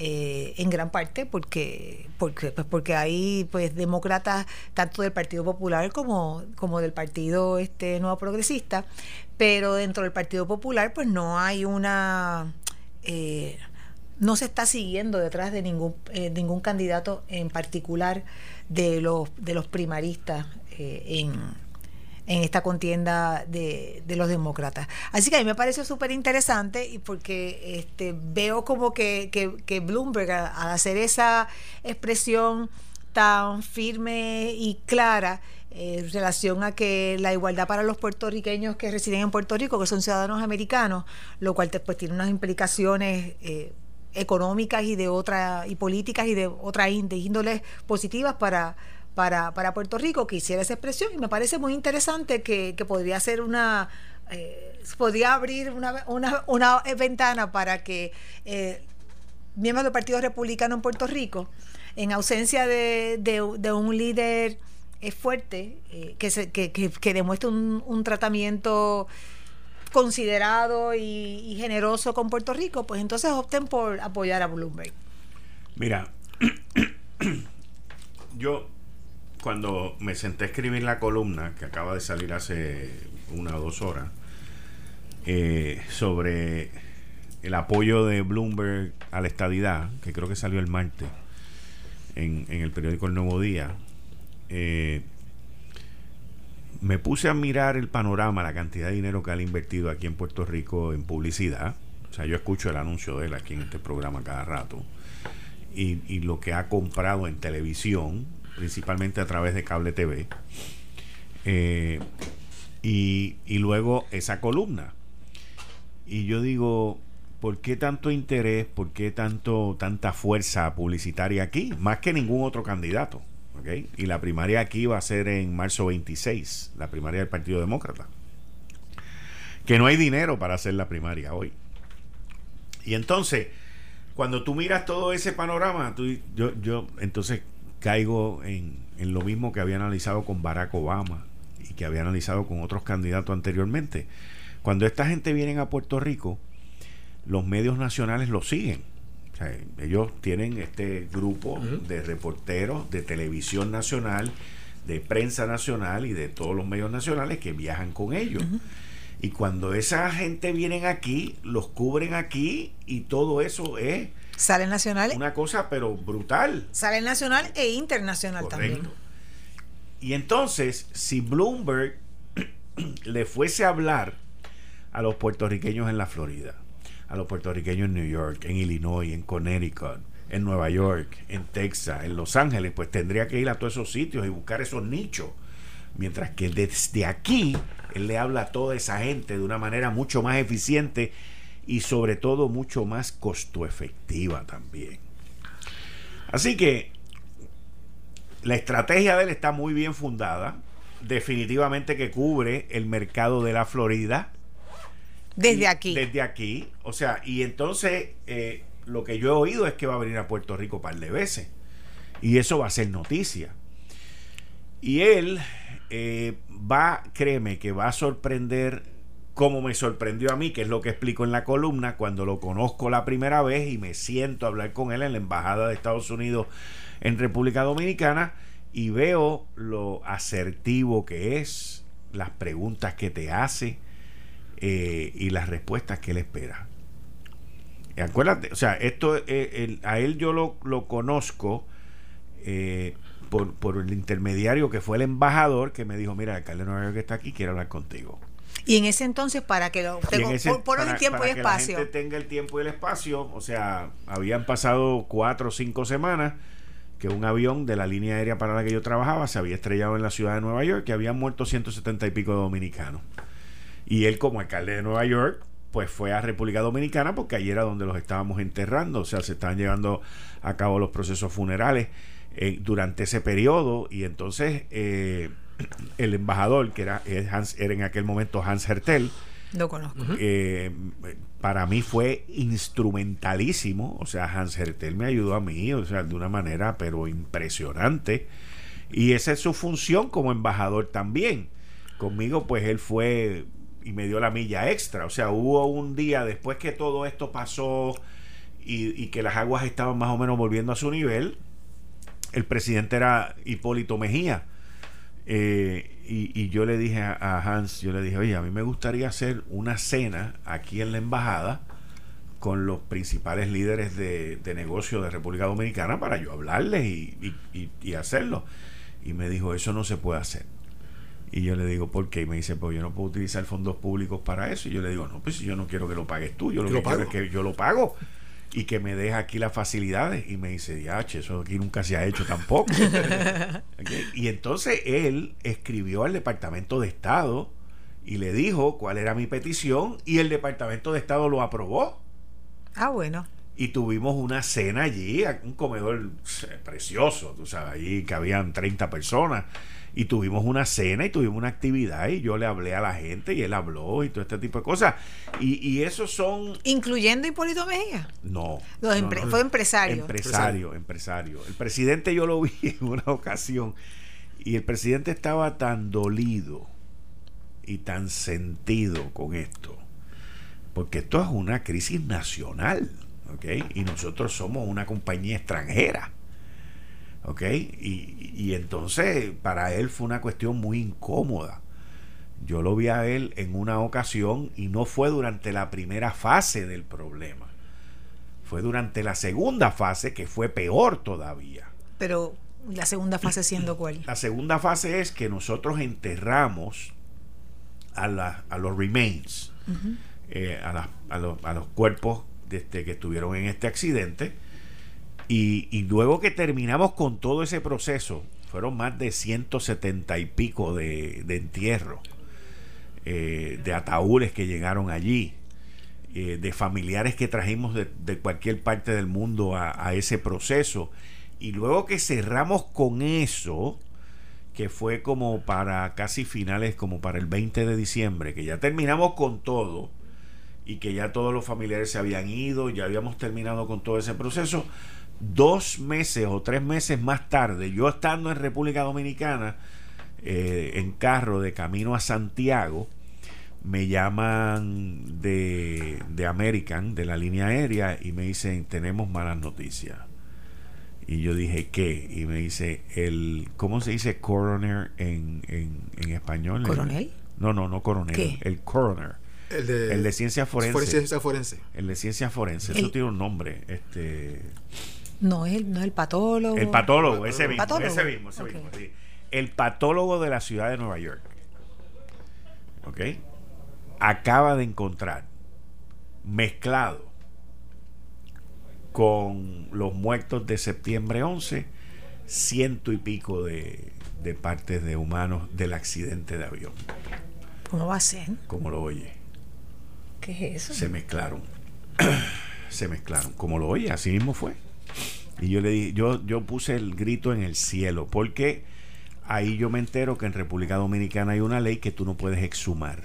Eh, en gran parte porque porque pues porque hay pues demócratas tanto del Partido Popular como como del Partido este Nuevo Progresista pero dentro del Partido Popular pues no hay una eh, no se está siguiendo detrás de ningún eh, ningún candidato en particular de los de los primaristas en en esta contienda de, los demócratas. Así que a mí me pareció súper interesante y porque este, veo como que, Bloomberg al hacer esa expresión tan firme y clara eh, en relación a que la igualdad para los puertorriqueños que residen en Puerto Rico, que son ciudadanos americanos, lo cual después tiene unas implicaciones eh, económicas y de otra y políticas y de otra índoles positivas para para, para Puerto Rico que hiciera esa expresión y me parece muy interesante que, podría ser una eh, podría abrir una, una, una, ventana para que eh, miembros del Partido Republicano en Puerto Rico, en ausencia de, de, un líder eh, fuerte eh, que, se, que, que, demuestre un, un tratamiento considerado y, y, generoso con Puerto Rico, pues entonces opten por apoyar a Bloomberg. Mira, yo cuando me senté a escribir la columna, que acaba de salir hace una o dos horas, eh, sobre el apoyo de Bloomberg a la estadidad, que creo que salió el martes en, el periódico El Nuevo Día, eh, me puse a mirar el panorama, la cantidad de dinero que ha invertido aquí en Puerto Rico en publicidad. O sea, yo escucho el anuncio de él aquí en este programa cada rato. Y lo que ha comprado en televisión, principalmente a través de cable TV. Eh, y, luego esa columna. Y yo digo, ¿por qué tanto interés, por qué tanto, tanta fuerza publicitaria aquí? Más que ningún otro candidato. Y la primaria aquí va a ser en marzo 26, la primaria del Partido Demócrata. Que no hay dinero para hacer la primaria hoy. Y entonces, cuando tú miras todo ese panorama, tú, yo, yo, entonces, caigo en, lo mismo que había analizado con Barack Obama y que había analizado con otros candidatos anteriormente. Cuando esta gente viene a Puerto Rico, los medios nacionales lo siguen. ellos tienen este grupo de reporteros de televisión nacional, de prensa nacional y de todos los medios nacionales que viajan con ellos. Y cuando esa gente viene aquí, los cubren aquí y todo eso es Sale nacional. Una cosa, pero brutal. Sale nacional e internacional también. Y entonces, si Bloomberg le fuese a hablar a los puertorriqueños en la Florida, a los puertorriqueños en New York, en Illinois, en Connecticut, en Nueva York, en Texas, en Los Ángeles, pues tendría que ir a todos esos sitios y buscar esos nichos. Mientras que desde aquí él le habla a toda esa gente de una manera mucho más eficiente y sobre todo mucho más costo efectiva también. Así que la estrategia de él está muy bien fundada, definitivamente que cubre el mercado de la Florida. Desde aquí. Desde aquí, o sea, y entonces eh, lo que yo he oído es que va a venir a Puerto Rico un par de veces. Y eso va a ser noticia. Y él eh, va, créeme, que va a sorprender como me sorprendió a mí, que es lo que explico en la columna, cuando lo conozco la primera vez y me siento a hablar con él en la Embajada de Estados Unidos en República Dominicana y veo lo asertivo que es, las preguntas que te hace eh, y las respuestas que él espera. acuérdate, o sea, esto eh, a él yo lo, conozco eh, por, el intermediario que fue el embajador que me dijo, mira, el alcalde de Nueva York está aquí, quiere hablar contigo. Y en ese entonces, para que lo tengo, por, el tiempo y espacio. Que la gente tenga el tiempo y el espacio, o sea, habían pasado cuatro o cinco semanas que un avión de la línea aérea para la que yo trabajaba se había estrellado en la ciudad de Nueva York, que habían muerto 170 y pico de dominicanos. Y él, como alcalde de Nueva York, pues fue a República Dominicana porque ahí era donde los estábamos enterrando, o sea, se estaban llevando a cabo los procesos funerales eh, durante ese periodo y entonces eh, el embajador, que era, Hans, era en aquel momento Hans Hertel, lo conozco. Eh, para mí fue instrumentalísimo. O sea, Hans Hertel me ayudó a mí, o sea, de una manera, pero impresionante. Y esa es su función como embajador también. Conmigo, pues él fue y me dio la milla extra. O sea, hubo un día después que todo esto pasó y, y que las aguas estaban más o menos volviendo a su nivel. El presidente era Hipólito Mejía. Eh, y, yo le dije a, Hans, yo le dije, oye, a mí me gustaría hacer una cena aquí en la embajada con los principales líderes de, negocio de República Dominicana para yo hablarles y, hacerlo. Y me dijo, eso no se puede hacer. Y yo le digo, ¿por qué? Y me dice, pues yo no puedo utilizar fondos públicos para eso. Y yo le digo, no, pues yo no quiero que lo pagues tú, yo lo que quiero es que yo lo pago y que me deja aquí las facilidades. Y me dice, diache, eso aquí nunca se ha hecho tampoco. Y entonces él escribió al Departamento de Estado y le dijo cuál era mi petición y el Departamento de Estado lo aprobó. Ah, bueno. Y tuvimos una cena allí, un comedor eh, precioso, tú sabes, allí que habían 30 personas y tuvimos una cena y tuvimos una actividad y yo le hablé a la gente y él habló y todo este tipo de cosas. Y, y esos son... ¿Incluyendo Hipólito Mejía? No. Los Fue empresario. Empresario, empresario. El presidente yo lo vi en una ocasión y el presidente estaba tan dolido y tan sentido con esto. Porque esto es una crisis nacional, ¿ok? Y nosotros somos una compañía extranjera. ¿Ok? Y, y, entonces para él fue una cuestión muy incómoda. Yo lo vi a él en una ocasión y no fue durante la primera fase del problema. Fue durante la segunda fase que fue peor todavía. Pero la segunda fase siendo cuál? La segunda fase es que nosotros enterramos a, la, a los remains, eh, a, a, los, a, los, cuerpos este, que estuvieron en este accidente y, luego que terminamos con todo ese proceso, fueron más de 170 y pico de, entierros, eh, de ataúdes que llegaron allí, eh, de familiares que trajimos de, cualquier parte del mundo a, ese proceso. Y luego que cerramos con eso, que fue como para casi finales, como para el 20 de diciembre, que ya terminamos con todo y que ya todos los familiares se habían ido, ya habíamos terminado con todo ese proceso dos meses o tres meses más tarde, yo estando en República Dominicana, eh, en carro de camino a Santiago, me llaman de, de American, de la línea aérea, y me dicen, tenemos malas noticias. Y yo dije, ¿qué? Y me dice, el ¿cómo se dice coroner en, en, español? ¿Coronel? no, no, no coronel. El coroner. El de, el de ciencia forense. Ciencia forense. El de ciencia forense. Eso tiene un nombre. Este no es el, no el patólogo. El patólogo, ese mismo. Ese mismo, ese mismo El patólogo de la ciudad de Nueva York. ¿Ok? Acaba de encontrar mezclado con los muertos de septiembre 11, ciento y pico de, de partes de humanos del accidente de avión. ¿Cómo va a ser? Como lo oye. ¿Qué es eso? Se mezclaron. Se mezclaron. Como lo oye, así mismo fue. Y yo le di, yo, yo puse el grito en el cielo, porque ahí yo me entero que en República Dominicana hay una ley que tú no puedes exhumar.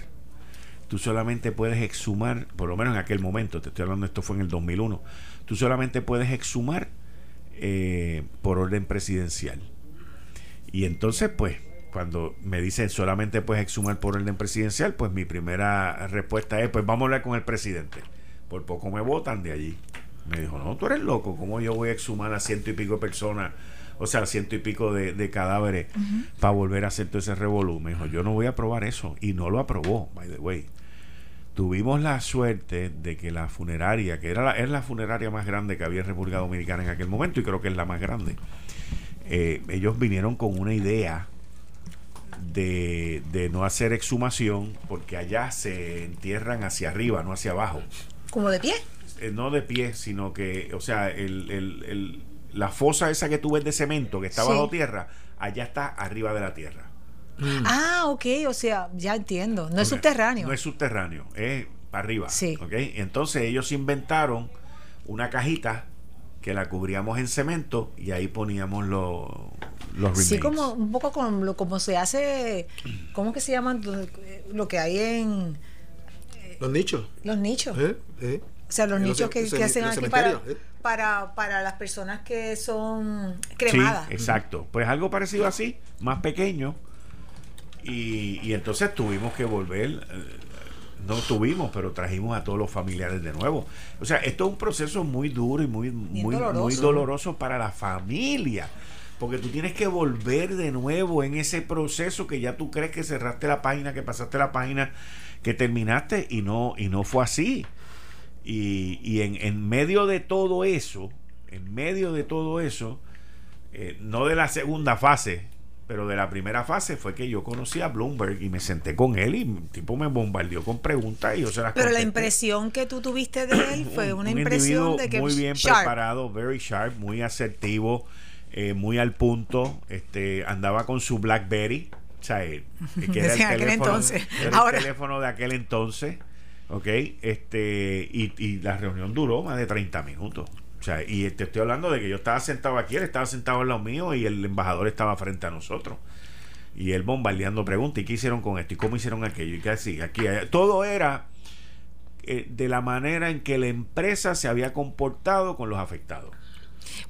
Tú solamente puedes exhumar, por lo menos en aquel momento, te estoy hablando, esto fue en el 2001, tú solamente puedes exhumar eh, por orden presidencial. Y entonces, pues, cuando me dicen solamente puedes exhumar por orden presidencial, pues mi primera respuesta es, pues vamos a hablar con el presidente. Por poco me votan de allí. Me dijo, no, tú eres loco, ¿cómo yo voy a exhumar a ciento y pico de personas o sea, ciento y pico de, cadáveres para volver a hacer todo ese revolú. Me dijo, yo no voy a aprobar eso. Y no lo aprobó, by the way. Tuvimos la suerte de que la funeraria, que era la, la funeraria más grande que había en República Dominicana en aquel momento, y creo que es la más grande, eh, ellos vinieron con una idea de, de, no hacer exhumación porque allá se entierran hacia arriba, no hacia abajo. ¿Como de pie? Eh, no de pie, sino que, o sea, el, el, la fosa esa que tú ves de cemento que está bajo tierra, allá está arriba de la tierra. Mm. Ah, ok, o sea, ya entiendo. No es subterráneo. No es subterráneo, es para arriba. Sí. Okay. Entonces ellos inventaron una cajita que la cubríamos en cemento y ahí poníamos los los Sí, como un poco como, como se hace, ¿cómo que se llaman lo que hay en los nichos? Los nichos. ¿Eh? ¿Eh? O sea, los nichos que, hacen aquí para, ¿eh? para, para, las personas que son cremadas. Sí, exacto. Pues algo parecido así, más pequeño. Y, y entonces tuvimos que volver. Eh, no tuvimos, pero trajimos a todos los familiares de nuevo. O sea, esto es un proceso muy duro y muy, muy, doloroso. muy doloroso para la familia. Porque tú tienes que volver de nuevo en ese proceso que ya tú crees que cerraste la página, que pasaste la página, que terminaste y no, y no fue así. Y, y en, en, medio de todo eso, en medio de todo eso, eh, no de la segunda fase, pero de la primera fase fue que yo conocí a Bloomberg y me senté con él y el tipo me bombardeó con preguntas y yo se las Pero la impresión que tú tuviste de él fue una impresión de que muy bien preparado, very sharp, muy asertivo, eh, muy al punto, este andaba con su BlackBerry, o sea, que era el teléfono, Era el teléfono de aquel entonces ¿ok? Este, y, y la reunión duró más de 30 minutos. O sea, y te estoy hablando de que yo estaba sentado aquí, él estaba sentado al lado mío y el embajador estaba frente a nosotros. Y él bombardeando preguntas, ¿y qué hicieron con esto? ¿Y cómo hicieron aquello? ¿Y qué así? Aquí, Todo era eh, de la manera en que la empresa se había comportado con los afectados.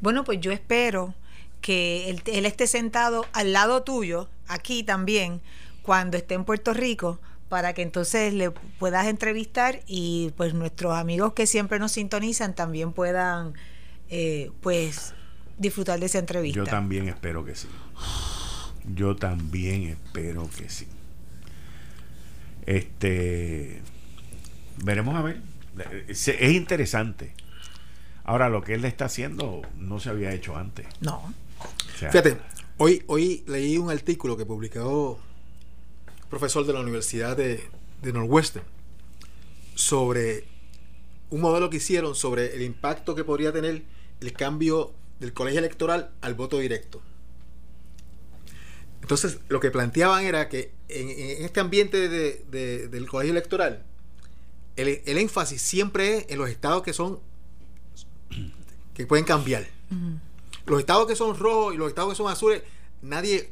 Bueno, pues yo espero que él esté sentado al lado tuyo, aquí también, cuando esté en Puerto Rico, para que entonces le puedas entrevistar y pues nuestros amigos que siempre nos sintonizan también puedan eh, pues disfrutar de esa entrevista. Yo también espero que sí. Yo también espero que sí. Este veremos a ver. Es interesante. Ahora lo que él le está haciendo no se había hecho antes. No. Fíjate, hoy hoy leí un artículo que publicó profesor de la Universidad de, de Northwestern, sobre un modelo que hicieron sobre el impacto que podría tener el cambio del colegio electoral al voto directo. Entonces, lo que planteaban era que en, este ambiente del colegio electoral, el, énfasis siempre es en los estados que son que pueden cambiar. Los estados que son rojos y los estados que son azules, nadie.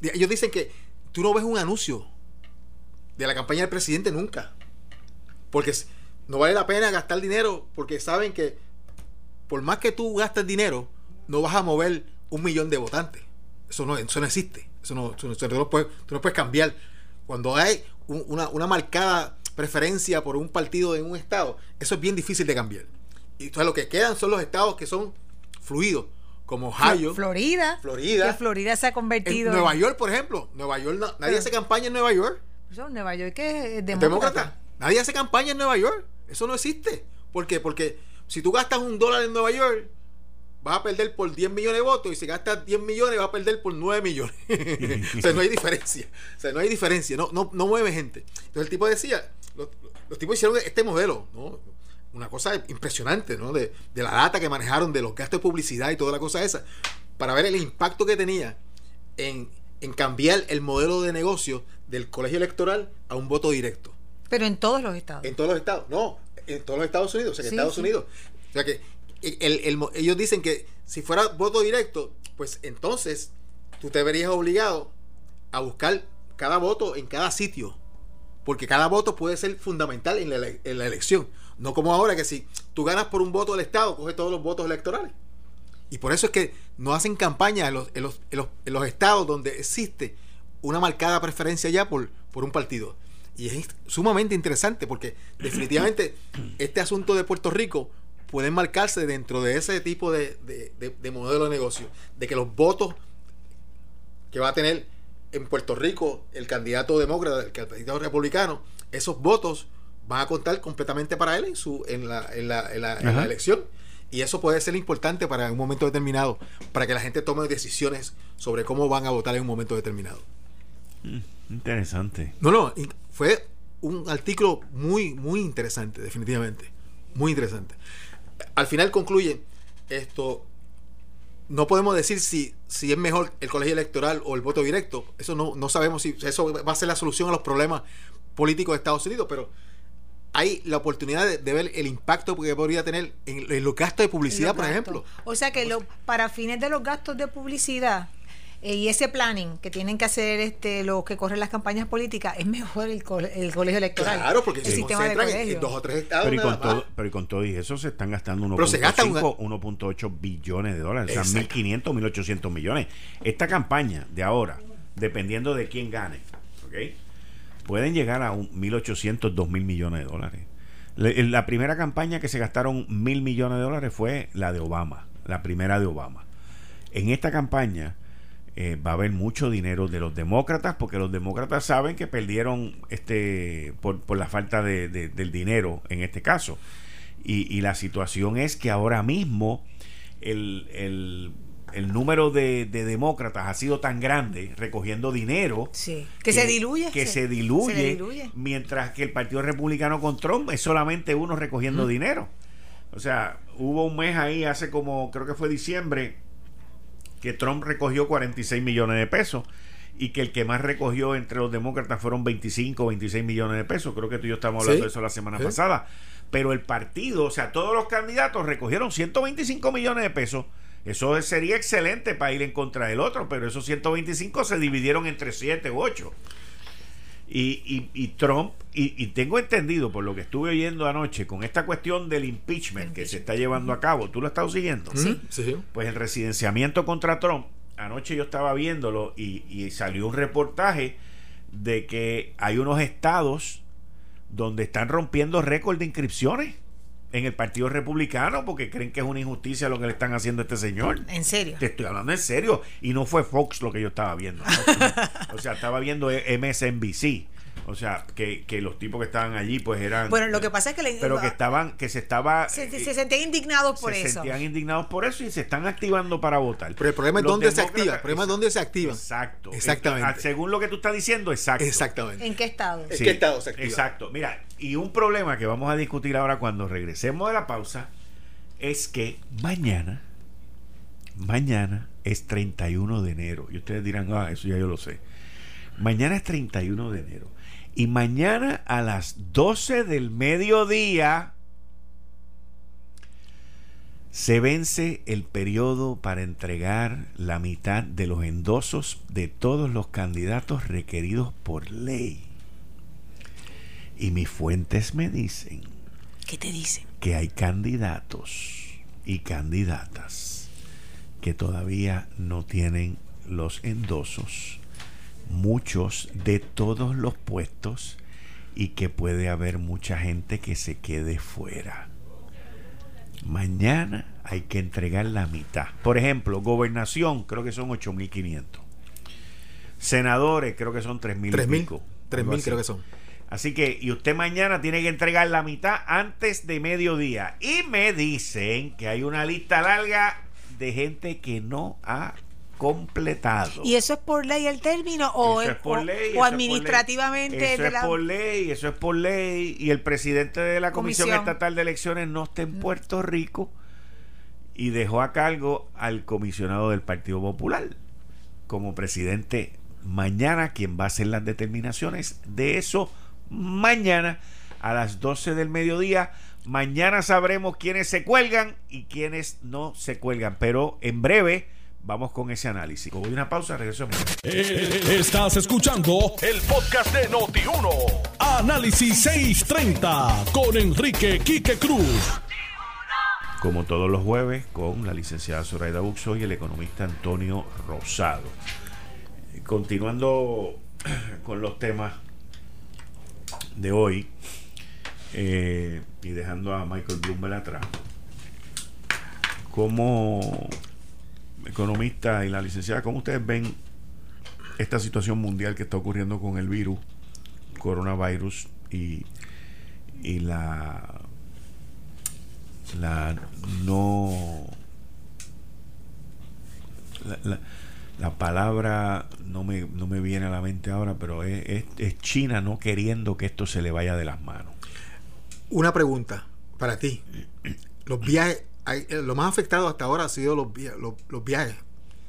Ellos dicen que tú no ves un anuncio de la campaña del presidente nunca. Porque no vale la pena gastar dinero porque saben que por más que tú gastes dinero, no vas a mover un millón de votantes. Eso no, eso no existe. Eso no, tú, no puedes, tú no puedes cambiar. Cuando hay una, una, marcada preferencia por un partido en un estado, eso es bien difícil de cambiar. Y entonces lo que quedan son los estados que son fluidos, como Ohio. Florida. Florida. Que Florida se ha convertido. En Nueva York, por ejemplo. Nueva York, nadie hace campaña en Nueva York. Nueva York es demócrata. Nadie hace campaña en Nueva York. Eso no existe. ¿Por qué? Porque si tú gastas un dólar en Nueva York, vas a perder por 10 millones de votos y si gastas 10 millones vas a perder por 9 millones. o sea, no hay diferencia. O sea, no hay diferencia. No, no, no mueve gente. Entonces el tipo decía, los, tipos hicieron este modelo, ¿no? Una cosa impresionante, ¿no? De, de, la data que manejaron, de los gastos de publicidad y toda la cosa esa, para ver el impacto que tenía en, en cambiar el modelo de negocio del colegio electoral a un voto directo. Pero en todos los estados. En todos los estados, no, en todos los Estados Unidos, o sea, en Estados Unidos. O sea que ellos dicen que si fuera voto directo, pues entonces tú te verías obligado a buscar cada voto en cada sitio. Porque cada voto puede ser fundamental en la, en la elección. No como ahora que si tú ganas por un voto del Estado, coges todos los votos electorales. Y por eso es que no hacen campaña en los, en los, en los estados donde existe una marcada preferencia ya por, por un partido. Y es sumamente interesante porque definitivamente este asunto de Puerto Rico pueden marcarse dentro de ese tipo de, de modelo de negocio, de que los votos que va a tener en Puerto Rico el candidato demócrata, el candidato republicano, esos votos van a contar completamente para él en, su, en, la, en, la, en, la, elección. Y eso puede ser importante para un momento determinado, para que la gente tome decisiones sobre cómo van a votar en un momento determinado. Mm, interesante. No, no, fue un artículo muy, muy interesante, definitivamente. Muy interesante. Al final concluye esto. No podemos decir si, si es mejor el colegio electoral o el voto directo. Eso no, no sabemos si eso va a ser la solución a los problemas políticos de Estados Unidos, pero hay la oportunidad de, ver el impacto que podría tener en, los gastos de publicidad, por ejemplo. O sea que lo, para fines de los gastos de publicidad eh, y ese planning que tienen que hacer este los que corren las campañas políticas, es mejor el, el colegio electoral. Claro, porque el se sistema de en, dos o tres estados. Pero, y con todo, pero con todo y eso se están gastando 1.5, billones de dólares, o sea, 1.500, 1.800 millones. Esta campaña de ahora, dependiendo de quién gane, ¿ok? Pueden llegar a un 1.800, 2.000 millones de dólares. La primera campaña que se gastaron mil millones de dólares fue la de Obama, la primera de Obama. En esta campaña eh, va a haber mucho dinero de los demócratas, porque los demócratas saben que perdieron este por, por la falta de, del dinero en este caso. Y, y, la situación es que ahora mismo el, el el número de, demócratas ha sido tan grande recogiendo dinero que, se diluye que se, diluye, mientras que el partido republicano con Trump es solamente uno recogiendo dinero. O sea hubo un mes ahí hace como creo que fue diciembre que Trump recogió 46 millones de pesos y que el que más recogió entre los demócratas fueron 25 o 26 millones de pesos. Creo que tú y yo estamos hablando de eso la semana pasada. Pero el partido o sea todos los candidatos recogieron 125 millones de pesos eso sería excelente para ir en contra del otro, pero esos 125 se dividieron entre 7 u 8. Y, y, Trump, y, tengo entendido por lo que estuve oyendo anoche con esta cuestión del impeachment que se está llevando a cabo, ¿tú lo estás siguiendo? Sí. sí. Pues el residenciamiento contra Trump, anoche yo estaba viéndolo y, y salió un reportaje de que hay unos estados donde están rompiendo récord de inscripciones en el Partido Republicano porque creen que es una injusticia lo que le están haciendo a este señor. ¿En serio? Te estoy hablando en serio. Y no fue Fox lo que yo estaba viendo. o sea, estaba viendo MSNBC. O sea, que, que, los tipos que estaban allí pues eran... Bueno, lo que pasa es que... Le, pero que estaban, que se estaba... Se, sentían indignados por eso. Se sentían indignados por eso y se están activando para votar. Pero el problema es dónde se activa. El problema es dónde se activa. Exacto. Exactamente. según lo que tú estás diciendo, exacto. Exactamente. ¿En qué estado? ¿En qué estado se activa? Exacto. Mira, y un problema que vamos a discutir ahora cuando regresemos de la pausa es que mañana, mañana es 31 de enero. Y ustedes dirán, ah, eso ya yo lo sé. Mañana es 31 de enero. Y mañana a las 12 del mediodía se vence el periodo para entregar la mitad de los endosos de todos los candidatos requeridos por ley. Y mis fuentes me dicen. ¿Qué te dicen? Que hay candidatos y candidatas que todavía no tienen los endosos muchos de todos los puestos y que puede haber mucha gente que se quede fuera. Mañana hay que entregar la mitad. Por ejemplo, gobernación creo que son 8.500. Senadores creo que son 3.000 3.000 3.000 creo que son. Así que, y usted mañana tiene que entregar la mitad antes de mediodía. Y me dicen que hay una lista larga de gente que no ha completado. ¿Y eso es por ley el término o, es por ley, o, administrativamente? Eso es por ley, eso es por ley. Y el presidente de la Comisión, Estatal de Elecciones no está en mm. Puerto Rico y dejó a cargo al comisionado del Partido Popular como presidente mañana, quien va a hacer las determinaciones de eso mañana a las 12 del mediodía. Mañana sabremos quiénes se cuelgan y quiénes no se cuelgan, pero en breve Vamos con ese análisis. Voy una pausa, regreso. Estás escuchando el podcast de Noti1. Análisis 630 con Enrique Quique Cruz. Como todos los jueves, con la licenciada Zoraida Buxo y el economista Antonio Rosado. Continuando con los temas de hoy eh, y dejando a Michael Bloomberg atrás. como economista y la licenciada, ¿cómo ustedes ven esta situación mundial que está ocurriendo con el virus, coronavirus y, y la, la no la, la- la palabra no me, no me viene a la mente ahora, pero es, es- es China no queriendo que esto se le vaya de las manos. Una pregunta para ti. Los viajes, hay- eh, lo más afectado hasta ahora ha sido los, via- los, los viajes.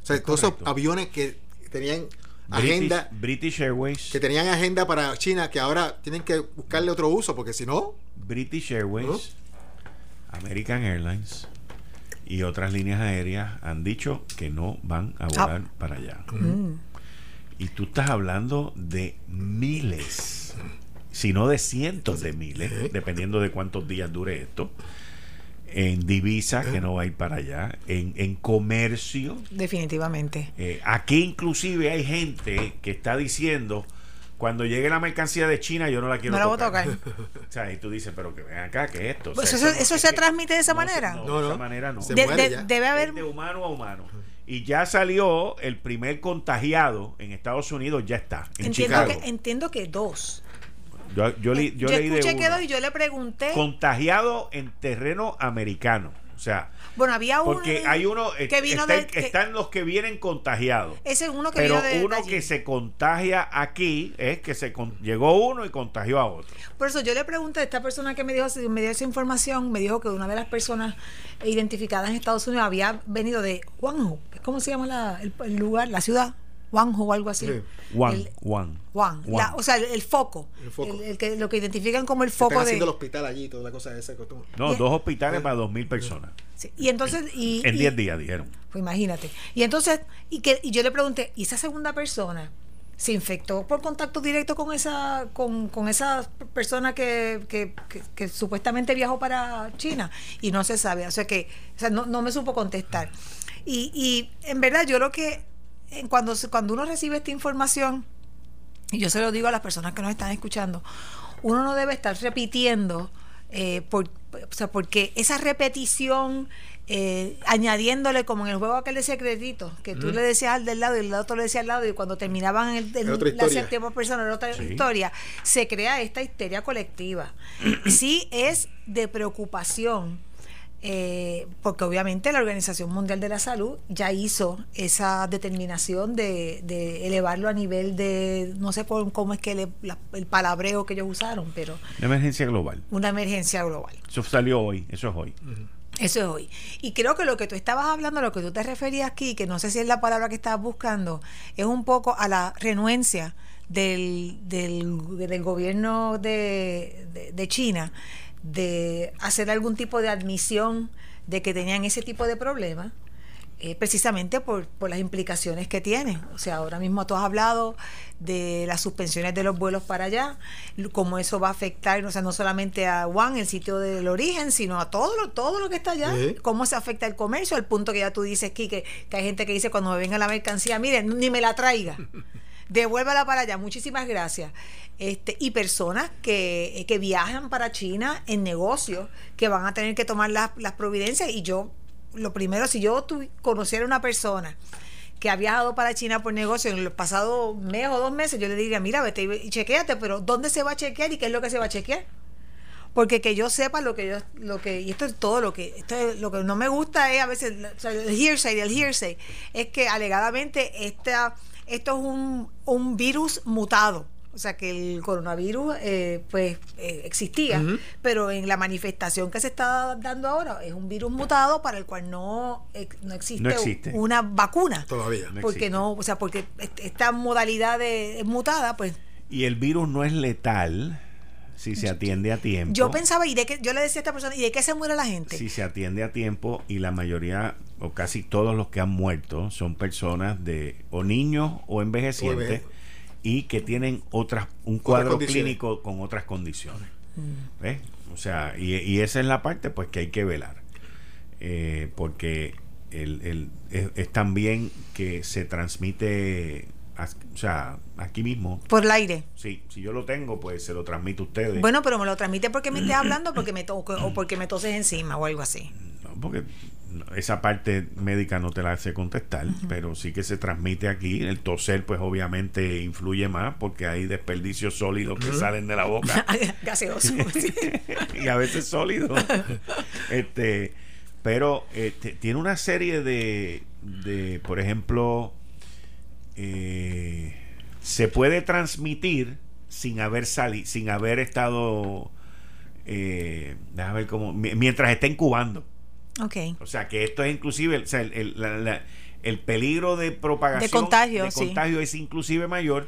O sea, Es todos esos aviones que tenían British, agenda, British Airways, que tenían agenda para China, que ahora tienen que buscarle otro uso, porque si no, British Airways, American Airlines y otras líneas aéreas han dicho que no van a volar para allá. Y tú estás hablando de miles, si no de cientos de miles, dependiendo de cuántos días dure esto, en divisas que no va a ir para allá, en, en comercio. Definitivamente. Eh, aquí inclusive hay gente que está diciendo, cuando llegue la mercancía de China yo no la quiero No la voy a tocar. O sea, y tú dices, pero que ven acá, ¿qué es esto? O Pues sea, eso- no- eso es se que- transmite de esa no manera. No, No, de esa manera no. Se De- muere de- ya. debe haber Es de humano a humano. Y ya salió el primer contagiado en Estados Unidos, ya está, en entiendo Chicago. que, entiendo que dos. Yo, yo, li- yo Yo leí de escuché que uno. dos y yo le pregunté. contagiado en terreno americano. O sea, bueno, había uno porque hay uno, eh, que vino está- de, que- están los que vienen contagiados. ese es uno que Pero vino de, uno que se contagia aquí es que se con- llegó uno y contagió a otro. Por eso yo le pregunté a esta persona que me dijo, me dio esa información, me dijo que una de las personas identificadas en Estados Unidos había venido de Guangzhou, ¿cómo se llama la- el, el lugar, la ciudad? Guangzhou o algo así. Sí. Juan, El- Juan. Juan, o sea, el, el foco, El foco. el- el que, lo que identifican como el están foco de... haciendo el hospital allí, toda la cosa esa. que tú- No, y- dos hospitales para dos mil personas. Sí, y entonces... Y, En y- 10 días dijeron. Pues imagínate. Y entonces, y, que, y yo le pregunté, ¿y esa segunda persona se infectó por contacto directo con esa, con, con esa persona que, que, que- que supuestamente viajó para China? Y no se sabe. O sea que, o sea, no, no me supo contestar. Y, y en verdad, yo lo que cuando, se- cuando uno recibe esta información, y yo se lo digo a las personas que nos están escuchando, uno no debe estar repitiendo, eh, por, o sea, porque esa repetición, eh, añadiéndole como en el juego aquel de secretito, que tú le decías al del lado y el otro le decía al lado, y cuando terminaban el, la séptima persona, era otra Sí. historia, se crea esta histeria colectiva. sí es de preocupación. Eh, porque obviamente la Organización Mundial de la Salud ya hizo esa determinación de, de elevarlo a nivel de, no sé por cómo es que le- la- el palabreo que ellos usaron, pero Una emergencia global. una emergencia global. Eso salió hoy, eso es hoy. Eso es hoy. Y creo que lo que tú estabas hablando, lo que tú te referías aquí, que no sé si es la palabra que estabas buscando, es un poco a la renuencia del, del, del gobierno de, de, de China de hacer algún tipo de admisión de que tenían ese tipo de problemas. eh, precisamente por, por las implicaciones que tienen. O sea, ahora mismo tú has hablado de las suspensiones de los vuelos para allá, cómo eso va a afectar, o sea, no solamente a Wuhan, el sitio del origen, sino a todo lo, todo lo que está allá, cómo se afecta el comercio, al punto que ya tú dices, Quique, que hay gente que dice cuando me venga la mercancía, miren, ni me la traiga. Devuélvala para allá, muchísimas gracias. Este, y personas que, que viajan para China en negocios, que van a tener que tomar las, las providencias. Y yo, lo primero, si yo tu- conociera una persona que ha viajado para China por negocio en los pasados mes o dos meses, yo le diría, mira, vete y chequéate, pero ¿dónde se va a chequear y qué es lo que se va a chequear? porque que yo sepa lo que yo lo que y esto es todo lo que esto es- lo que no me gusta es a veces el hearsay el hearsay es que alegadamente esta esto es un, un virus mutado o sea que el coronavirus eh, pues eh, existía pero en la manifestación que se está dando ahora es un virus mutado para el cual no, ex- no existe, No existe. una vacuna Todavía. No porque existe. no o sea porque est- esta modalidad de, es mutada pues Y el virus no es letal si se atiende a tiempo. yo pensaba y de que yo le decía a esta persona y de qué se muere la gente Si se atiende a tiempo y la mayoría o casi todos los que han muerto son personas de o niños o envejecientes y que tienen otras un cuadro clínico con otras condiciones. Mm. ¿Ves? O sea, y, y esa es la parte pues que hay que velar. Eh, porque el, el- es, es también que se transmite, o sea, aquí mismo. por el aire Sí, si yo lo tengo, pues se lo transmito a ustedes. Bueno, pero me lo transmite porque me estés hablando porque me to o porque me toses encima o algo así. No, porque esa parte médica no te la hace contestar, pero sí que se transmite aquí. El toser, pues obviamente influye más porque hay desperdicios sólidos que salen de la boca. Gaseoso. y a veces sólidos. este, pero este, tiene una serie de, de por ejemplo, eh, se puede transmitir sin haber salido, sin haber estado, eh, déjame ver cómo, mi- mientras está incubando. Ok. O sea, que esto es inclusive, o sea, el, el- la- la- el peligro de propagación, De contagio, de sí. contagio es inclusive mayor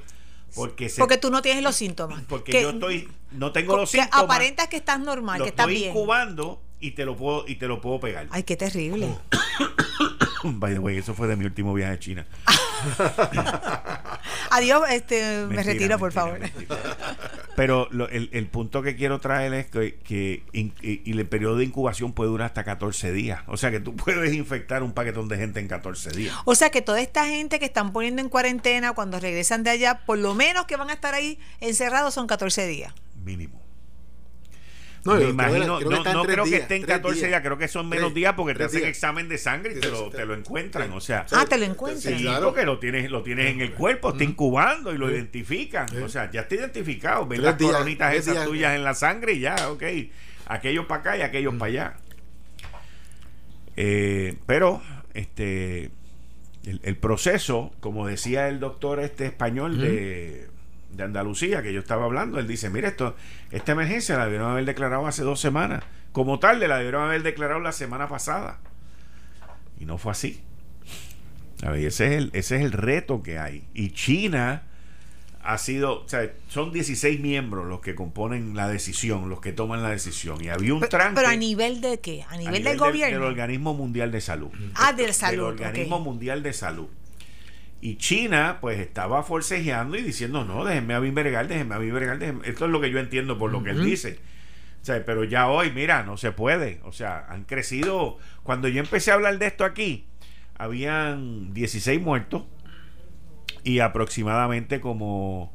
porque se, Porque tú no tienes los síntomas. porque Que- yo estoy, no tengo los síntomas, aparentas que estás normal, que estás estoy bien. incubando y te lo puedo y te lo puedo pegar. Ay, qué terrible. By the way, eso fue de mi último viaje a China. Adiós, este, me Mentira, retiro, por mentira, favor. mentira. Pero lo- el, el punto que quiero traer es que, que in- y, y el periodo de incubación puede durar hasta 14 días. O sea que tú puedes infectar un paquetón de gente en 14 días. O sea que toda esta gente que están poniendo en cuarentena cuando regresan de allá, por lo menos que van a estar ahí encerrados son 14 días. Mínimo. No, Me yo creo que- imagino, creo que no, creo que estén tres 14 días. días. creo que son menos Tres- días porque te hacen días. examen de sangre y Sí, te lo, te lo encuentran. O sea, Ah, te lo encuentran. Sí, claro. porque lo tienes, lo tienes en el cuerpo, está incubando y lo identifican. O sea, ya está identificado. Ven Tres las días, coronitas esas días. tuyas en la sangre y ya, ok. Aquellos para acá y aquellos para allá. Eh, pero, este, el, el proceso, como decía el doctor este español de, de Andalucía, que yo estaba hablando, él dice, mire, esto, esta emergencia la debieron haber declarado hace dos semanas. Como tal, la debieron haber declarado la semana pasada. Y no fue así. A ver, ese es el, ese es el reto que hay. Y China ha sido, o sea, son 16 miembros los que componen la decisión, los que toman la decisión. Y había un Pero, tranque pero a nivel de qué? A a nivel, del gobierno. Del Organismo Mundial de Salud. Ah, del salud, Del Organismo. Mundial de Salud. Y China, pues, estaba forcejeando y diciendo, no, déjenme a bregar, déjenme a déjenme". Esto es lo que yo entiendo por lo que él dice. O sea, pero ya hoy, mira, no se puede. O sea, han crecido. Cuando yo empecé a hablar de esto aquí, habían 16 muertos y aproximadamente como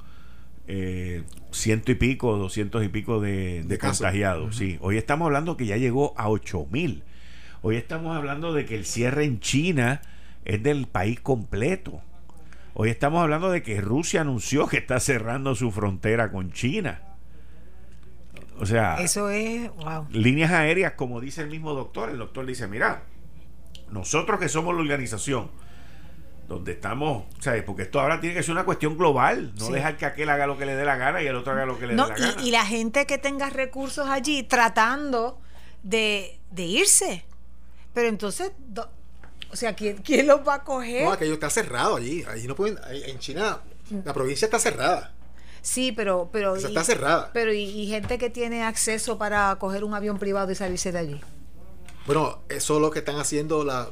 eh, ciento y pico, doscientos y pico de, de De casos. contagiados. Sí, hoy estamos hablando que ya llegó a 8 mil. Hoy estamos hablando de que el cierre en China es del país completo. Hoy estamos hablando de que Rusia anunció que está cerrando su frontera con China. O sea, Eso es, wow. líneas aéreas, como dice el mismo doctor, el doctor dice, mira, nosotros que somos la organización, donde estamos, ¿sabes? Porque esto ahora tiene que ser una cuestión global, no Sí. dejar que aquel haga lo que le dé la gana y el otro haga lo que le No, dé la gana. y, y la gente que tenga recursos allí tratando de, de irse. Pero entonces, do- o sea, ¿quién, quién los va a coger? No, aquello está cerrado allí. Allí no pueden. En China, la provincia está cerrada. Sí, pero... pero O sea, y- está cerrada. Pero y, y gente que tiene acceso para coger un avión privado y salirse de allí. Bueno, eso es lo que están haciendo la,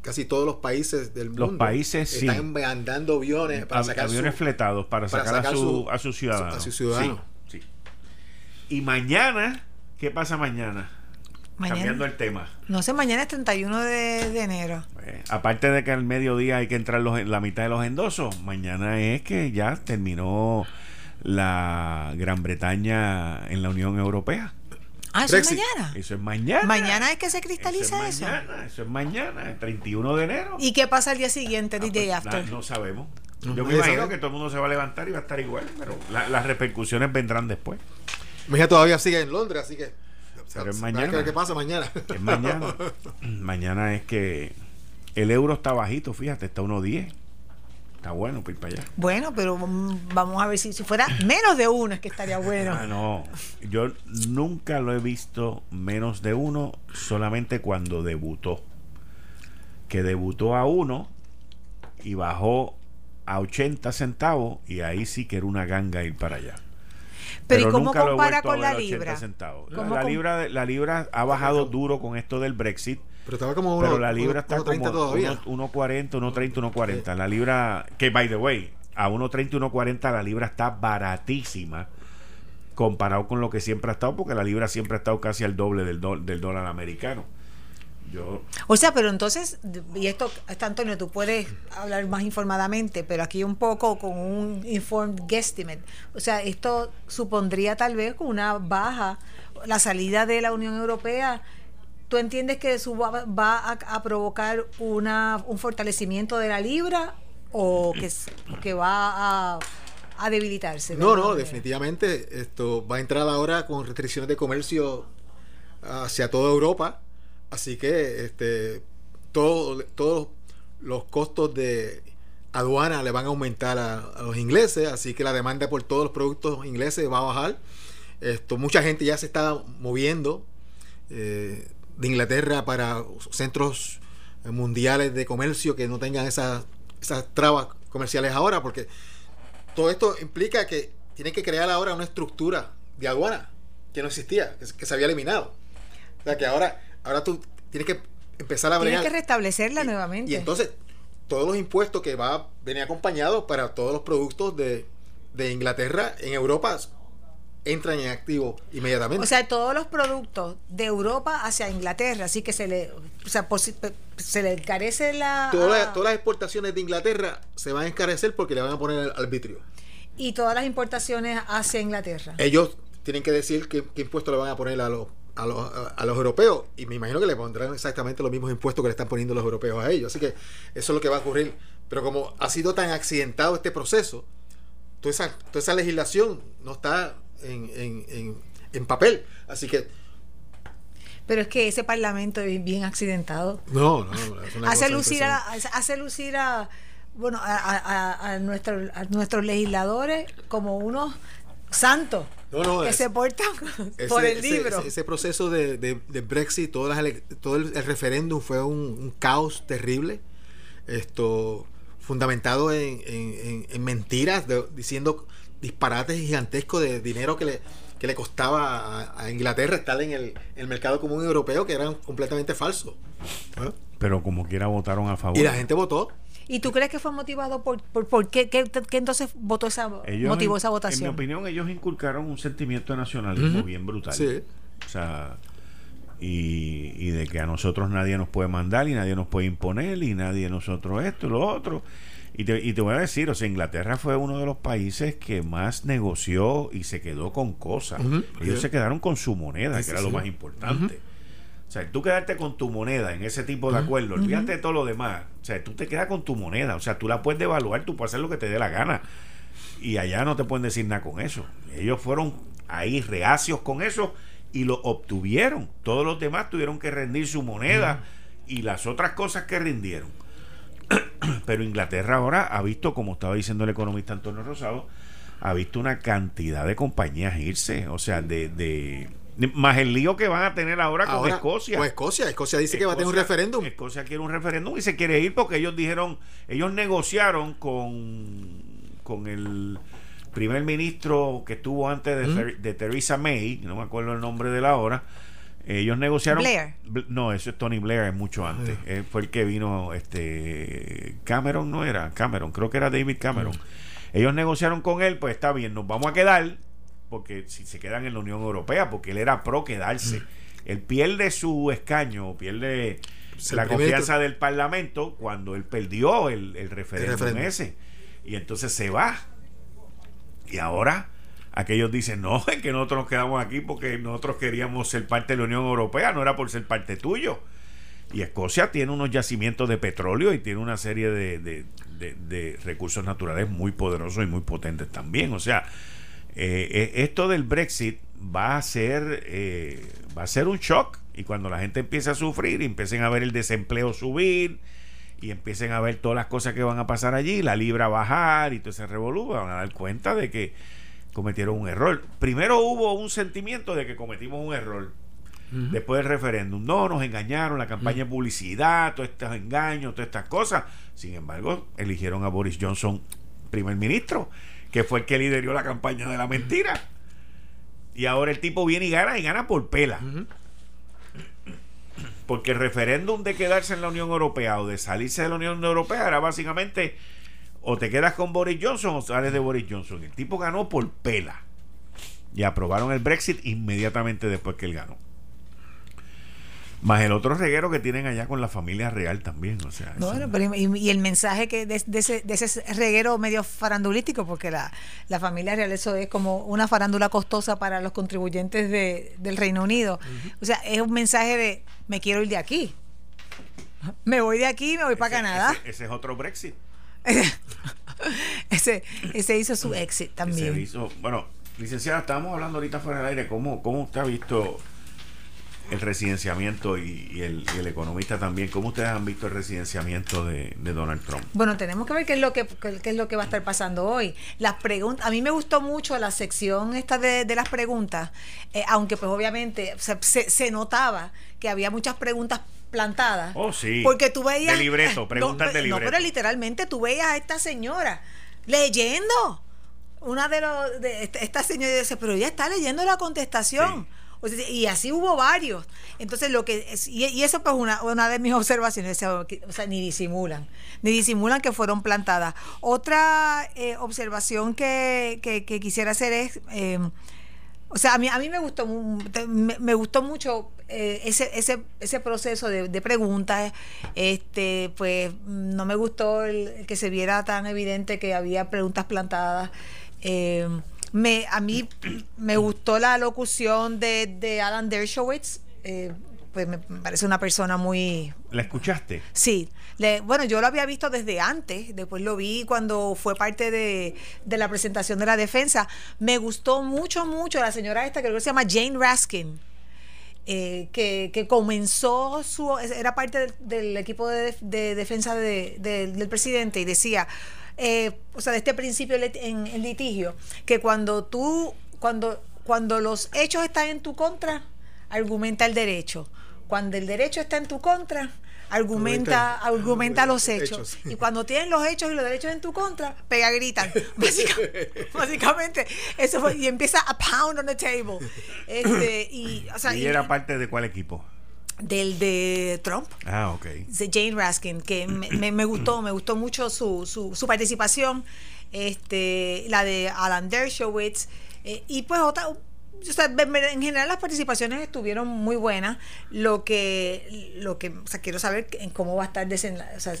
casi todos los países del mundo. Los países, sí. Están mandando aviones para sacar aviones su- fletados para, para sacar, a, sacar su, su- a sus ciudadanos. a sus ciudadanos. Sí, sí. Y mañana, ¿qué pasa mañana? Mañana. Cambiando el tema. No sé, mañana es 31 de, de enero. Eh, aparte de que al mediodía hay que entrar los, la mitad de los endosos, mañana es que ya terminó la Gran Bretaña en la Unión Europea. Ah, eso es mañana. Eso es mañana. Mañana es que se cristaliza eso. eso. Es mañana, eso es mañana, el 31 de enero. ¿Y qué pasa el día siguiente, the Ah, day pues, after? na- no sabemos. No, Yo me imagino que todo el mundo se va a levantar y va a estar igual, pero la- las repercusiones vendrán después. Mi hija todavía sigue en Londres, así que. Pero es mañana. qué pasa mañana. Es mañana. mañana es que el euro está bajito, fíjate, está 1.10. Está bueno para ir para allá. Bueno, pero vamos a ver si, si fuera menos de uno es que estaría bueno. Ah, no. Yo nunca lo he visto menos de uno, solamente cuando debutó. Que debutó a uno y bajó a 80 centavos y ahí sí que era una ganga ir para allá. Pero, ¿y cómo nunca lo he compara con la ver a 80 libra? centavos. ¿Cómo La com- libra, la libra ha bajado duro con esto del Brexit. Pero estaba como uno, pero la libra uno- está uno como 30 todavía. 1.40, 1.30, 1.40. La libra, que by the way, a 1.30, 1.40 la libra está baratísima comparado con lo que siempre ha estado, porque la libra siempre ha estado casi al doble del, do- del dólar americano. Yo, O sea, pero entonces, y esto, está Antonio, tú puedes hablar más informadamente, pero aquí un poco con un informed guesstimate. O sea, esto supondría tal vez con una baja, la salida de la Unión Europea ¿Tú entiendes que eso va, va a, a provocar una, un fortalecimiento de la libra o que, que va a, a debilitarse? de No, no, manera? definitivamente esto va a entrar ahora con restricciones de comercio hacia toda Europa, así que este todo- todos los costos de aduana le van a aumentar a, los ingleses, así que la demanda por todos los productos ingleses va a bajar. Esto mucha gente ya se está moviendo eh, de Inglaterra para centros eh, mundiales de comercio que no tengan esas esas trabas comerciales ahora, porque todo esto implica que tienen que crear ahora una estructura de aduana que no existía, que, que se había eliminado. O sea que ahora, ahora tú tienes que empezar a Tienes bregar. que restablecerla nuevamente. Y entonces, todos los impuestos que va a venir acompañados para todos los productos de, de Inglaterra en Europa entran en activo inmediatamente. O sea, todos los productos de Europa hacia Inglaterra, así que se le, o sea, se le encarece la... todas, ah, las, todas las exportaciones de Inglaterra se van a encarecer porque le van a poner el arbitrio. y todas las importaciones hacia Inglaterra. Ellos tienen que decir qué, qué impuesto le van a poner a los, a, los, a los europeos y me imagino que le pondrán exactamente los mismos impuestos que le están poniendo los europeos a ellos. Así que eso es lo que va a ocurrir. Pero como ha sido tan accidentado este proceso, toda esa, toda esa legislación no está en, en, en, en papel. Así que Pero es que ese parlamento es bien accidentado. no, no, no, hace lucir a, hace lucir a bueno a, a- a- a nuestros legisladores como unos santos No, no, que es- se portan Ese- por el libro. Ese, ese proceso de, de- de Brexit, todas las ele- todo el, el referéndum fue un, un caos terrible, esto fundamentado en, en- en- en mentiras, de- diciendo disparates gigantescos de dinero que le, que le costaba a, a Inglaterra estar en el, el mercado común europeo, que eran completamente falsos. ¿eh? Pero como quiera votaron a favor. Y la gente votó. ¿Y tú crees que fue motivado por, por, por qué, qué- qué entonces votó esa Ellos, motivó en- esa En mi votación? opinión, ellos inculcaron un sentimiento de nacionalismo bien brutal. Sí. O sea, y, y de que a nosotros nadie nos puede mandar y nadie nos puede imponer y nadie nosotros esto y lo otro. Y te, y te voy a decir, o sea, Inglaterra fue uno de los países que más negoció y se quedó con cosas. Ellos se quedaron con su moneda, Sí, que era sí, lo más importante. O sea, tú quedarte con tu moneda en ese tipo de acuerdo, olvídate de todo lo demás. O sea, tú te quedas con tu moneda. O sea, tú la puedes devaluar, tú puedes hacer lo que te dé la gana. Y allá no te pueden decir nada con eso. Ellos fueron ahí reacios con eso y lo obtuvieron. Todos los demás tuvieron que rendir su moneda y las otras cosas que rindieron. Pero Inglaterra ahora ha visto, como estaba diciendo el economista Antonio Rosado, ha visto una cantidad de compañías irse. O sea, de, de- de- más el lío que van a tener ahora con Escocia. Con Escocia. Escocia dice que va a tener un referéndum. Escocia quiere un referéndum y se quiere ir porque ellos dijeron, ellos negociaron con, con el primer ministro que estuvo antes de, Ther- de Theresa May, no me acuerdo el nombre de la hora. Ellos negociaron. Blair. Bl- No, eso es Tony Blair, es mucho antes. Él fue el que vino, este. Cameron no era, Cameron, creo que era David Cameron. Ellos negociaron con él, pues está bien, nos vamos a quedar, porque si se quedan en la Unión Europea, porque él era pro quedarse. Él pierde su escaño, pierde la confianza del Parlamento cuando él perdió el, el referéndum referéndum. ese. Y entonces se va. Y ahora aquellos dicen, no, es que nosotros nos quedamos aquí porque nosotros queríamos ser parte de la Unión Europea, no era por ser parte tuyo. Y Escocia tiene unos yacimientos de petróleo y tiene una serie de, de- de- de recursos naturales muy poderosos y muy potentes también. O sea, eh, eh, esto del Brexit va a ser eh, va a ser un shock y cuando la gente empiece a sufrir y empiecen a ver el desempleo subir y empiecen a ver todas las cosas que van a pasar allí, la libra bajar y todo ese revolú, van a dar cuenta de que cometieron un error. Primero hubo un sentimiento de que cometimos un error. Después del referéndum, no, nos engañaron, la campaña de publicidad, todos estos engaños, todas estas cosas. Sin embargo, eligieron a Boris Johnson primer ministro, que fue el que lideró la campaña de la mentira. Y ahora el tipo viene y gana y gana por pela. Porque el referéndum de quedarse en la Unión Europea o de salirse de la Unión Europea era básicamente o te quedas con Boris Johnson o sales de Boris Johnson. El tipo ganó por pela. Y aprobaron el Brexit inmediatamente después que él ganó. Más el otro reguero que tienen allá con la familia real también, o sea. Bueno, pero y, el mensaje que de, ese, de, ese, reguero medio farandulístico, porque la, la, familia real eso es como una farándula costosa para los contribuyentes de, del Reino Unido. O sea, es un mensaje de me quiero ir de aquí. Me voy de aquí, me voy para Canadá. Ese, es otro Brexit. ese, ese hizo su exit también. hizo, bueno, licenciada, estábamos hablando ahorita fuera del aire, ¿cómo, cómo usted ha visto el residenciamiento y, el, economista también. ¿Cómo ustedes han visto el residenciamiento de, Donald Trump? Bueno, tenemos que ver qué es lo que qué, es lo que va a estar pasando hoy. Las preguntas, a mí me gustó mucho la sección esta de, las preguntas, eh, aunque pues obviamente se, notaba que había muchas preguntas plantadas. Oh, sí. Porque tú veías. De libreto, preguntas de libreto. No, pero literalmente tú veías a esta señora leyendo. Una de los. De esta señora dice, pero ella está leyendo la contestación y así hubo varios. Entonces, lo que y, eso pues una, una de mis observaciones, o sea, ni disimulan, ni disimulan que fueron plantadas. Otra eh, observación que, que, quisiera hacer es, em, o sea, a mí, a mí me gustó, me, gustó mucho eh, ese, ese, ese proceso de, preguntas. Este, pues no me gustó el, que se viera tan evidente que había preguntas plantadas. Eh, me, a mí me gustó la locución de, de Alan Dershowitz. Eh, pues me parece una persona muy... ¿La escuchaste? Sí. Le, bueno, yo lo había visto desde antes, después lo vi cuando fue parte de, de, la presentación de la defensa. Me gustó mucho, mucho la señora esta, creo que se llama Jane Raskin. Eh, que, que, comenzó su era parte del, equipo de, de defensa del presidente y decía eh, o sea, de este principio en, litigio, que cuando tú, cuando, cuando los hechos están en tu contra, argumenta el derecho. Cuando el derecho está en tu contra, argumenta, argumenta los hechos. Y cuando tienen los hechos y los derechos en tu contra, pega, gritan. Básicamente, eso fue, y empieza a pound on the table. Este, y, ¿Y era parte de cuál equipo? Del de Trump. Ah, ok. De Jane Raskin, que me, me, gustó, me gustó mucho su, su, su, este, la de Alan Dershowitz, eh, y pues otra, o sea, en general las participaciones estuvieron muy buenas. Lo que, lo que, o sea, quiero saber en cómo va a estar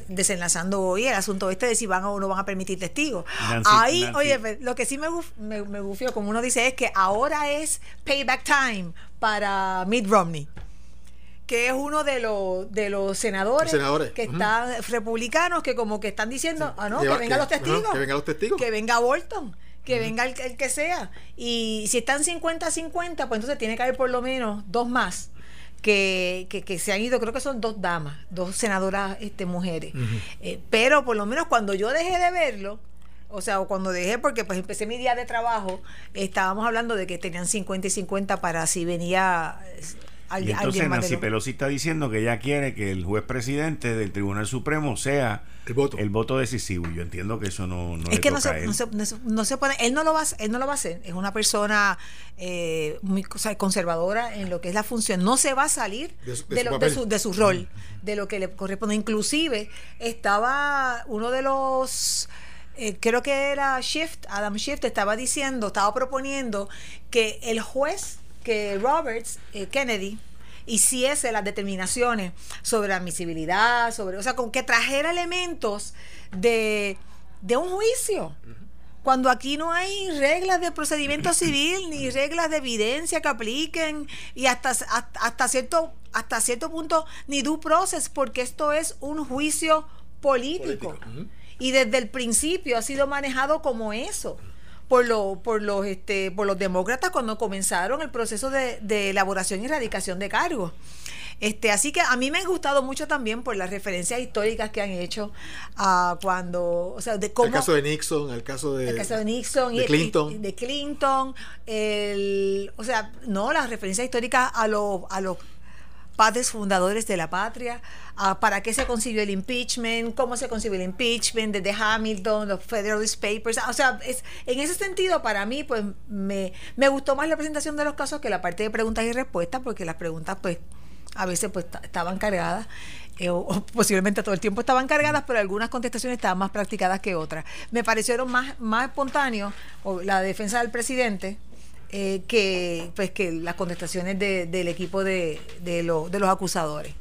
desenlazando hoy el asunto este de si van o no van a permitir testigos. Ahí, oye, pues, lo que sí me, me, me gufió, como uno dice, es que ahora es payback time para Mitt Romney que es uno de los de los senadores, que están republicanos que como que están diciendo, ah no, que, vengan los testigos, que vengan los testigos, que venga Bolton, que venga el, que sea. Y si están 50-50, pues entonces tiene que haber por lo menos dos más. Que, que, se han ido, creo que son dos damas, dos senadoras este, mujeres. Eh, pero por lo menos cuando yo dejé de verlo, o sea, o cuando dejé, porque pues empecé mi día de trabajo, estábamos hablando de que tenían 50 y 50 para si venía y entonces Nancy Pelosi está diciendo que ella quiere que el juez presidente del Tribunal Supremo sea el voto, el voto decisivo. Yo entiendo que eso no, no es que no se, no, se, puede, él no lo va, él no lo va a hacer. Es una persona eh, muy conservadora en lo que es la función. No se va a salir de, su, de, su, rol, de lo que le corresponde. Inclusive estaba uno de los eh, creo que era Shift, Adam Shift estaba diciendo, estaba proponiendo que el juez que Roberts eh, Kennedy hiciese las determinaciones sobre admisibilidad, sobre, o sea, con que trajera elementos de, un juicio. Cuando aquí no hay reglas de procedimiento civil ni reglas de evidencia que apliquen y hasta, hasta, cierto, hasta cierto punto ni due process, porque esto es un juicio político. Y desde el principio ha sido manejado como eso por, lo, por, los, este, por los demócratas cuando comenzaron el proceso de, elaboración y erradicación de cargos. Este, así que a mí me ha gustado mucho también por las referencias históricas que han hecho a cuando, o sea, de cómo... El caso de Nixon, el caso de, el caso de Nixon de Clinton. de Clinton, el, o sea, no, las referencias históricas a los, a los padres fundadores de la patria, para qué se consiguió el impeachment, cómo se consiguió el impeachment, desde Hamilton, los Federalist Papers. O sea, es, en ese sentido, para mí, pues me, me gustó más la presentación de los casos que la parte de preguntas y respuestas, porque las preguntas, pues, a veces pues estaban cargadas. Eh, o, posiblemente todo el tiempo estaban cargadas, pero algunas contestaciones estaban más practicadas que otras. Me parecieron más, más espontáneos la defensa del presidente, eh, que, pues, que las contestaciones de- del equipo de, de, lo- de los acusadores.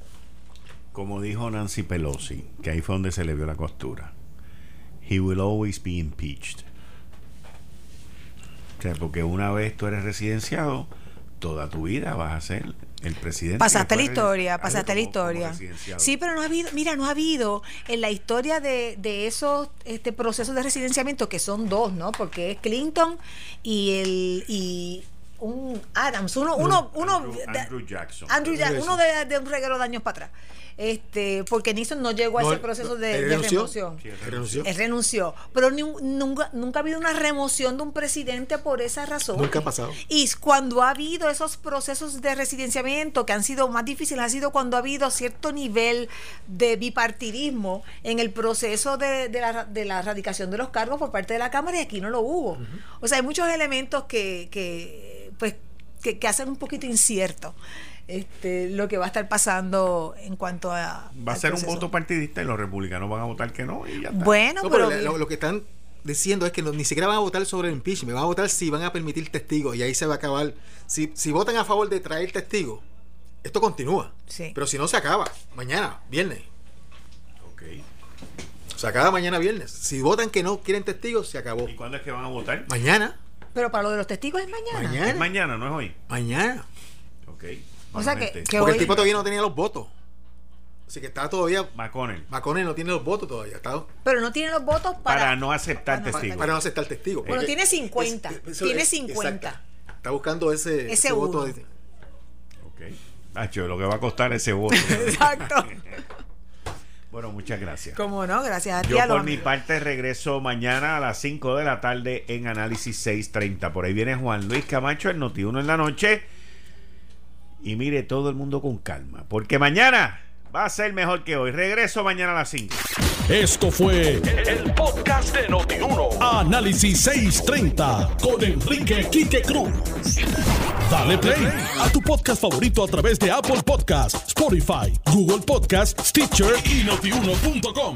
Como dijo Nancy Pelosi, que ahí fue donde se le vio la costura. He will always be impeached. O sea, porque una vez tú eres residenciado, toda tu vida vas a ser el presidente. Pasaste la historia, pasaste la historia. Sí, pero no ha habido, mira, no ha habido en la historia de, de esos este, procesos de residenciamiento, que son dos, ¿no? Porque es Clinton y el y un Adams, uno, uno, uno Andrew, Jackson. Andrew uno de, de un reguero de años para atrás. Este, porque Nixon no llegó a No, ese proceso de, remoción. Sí, él renunció. Él renunció. Pero ni nunca, nunca ha habido una remoción de un presidente por esa razón. Nunca ha pasado. Y cuando ha habido esos procesos de residenciamiento que han sido más difíciles, ha sido cuando ha habido cierto nivel de bipartidismo en el proceso de, de la, de la radicación de los cargos por parte de la Cámara y aquí no lo hubo. O sea, hay muchos elementos que, que pues, que, que hacen un poquito incierto este, lo que va a estar pasando en cuanto a... Va a ser un voto partidista y los republicanos van a votar que no y ya está. Bueno, No, pero... pero lo, lo que están diciendo es que no- ni siquiera van a votar sobre el impeachment, van a votar si van a permitir testigos y ahí se va a acabar. Si, si votan a favor de traer testigos, esto continúa. Sí. Pero si no, se acaba. Mañana, viernes. Ok. Se acaba mañana, viernes. Si votan que no quieren testigos, se acabó. ¿Y cuándo es que van a votar? Mañana, Pero para lo de los testigos es mañana. Mañana. Es mañana, no es hoy. mañana. Ok. O sea que- Porque hoy- el tipo todavía no tenía los votos. Así que está todavía. McConnell. McConnell no tiene los votos todavía. Está Pero no tiene los votos para... Para, no aceptar para testigos. para no aceptar testigos. Bueno, tiene 50, tiene 50. exacto. Está buscando ese, Ese voto. de- Ok. Nacho, lo que va a costar ese voto. Exacto. bueno, muchas gracias. ¿Cómo no? Gracias a ti. Yo a por mi parte regreso mañana a las 5 de la tarde en Análisis 630. Por ahí viene Juan Luis Camacho, el Noti1 en la noche. Y mire todo el mundo con calma, porque mañana va a ser mejor que hoy. Regreso mañana a las 5. Esto fue el, el podcast de Notiuno. Análisis 630 con Enrique Quique Cruz. Dale play a tu podcast favorito a través de Apple Podcasts, Spotify, Google Podcasts, Stitcher y notiuno.com.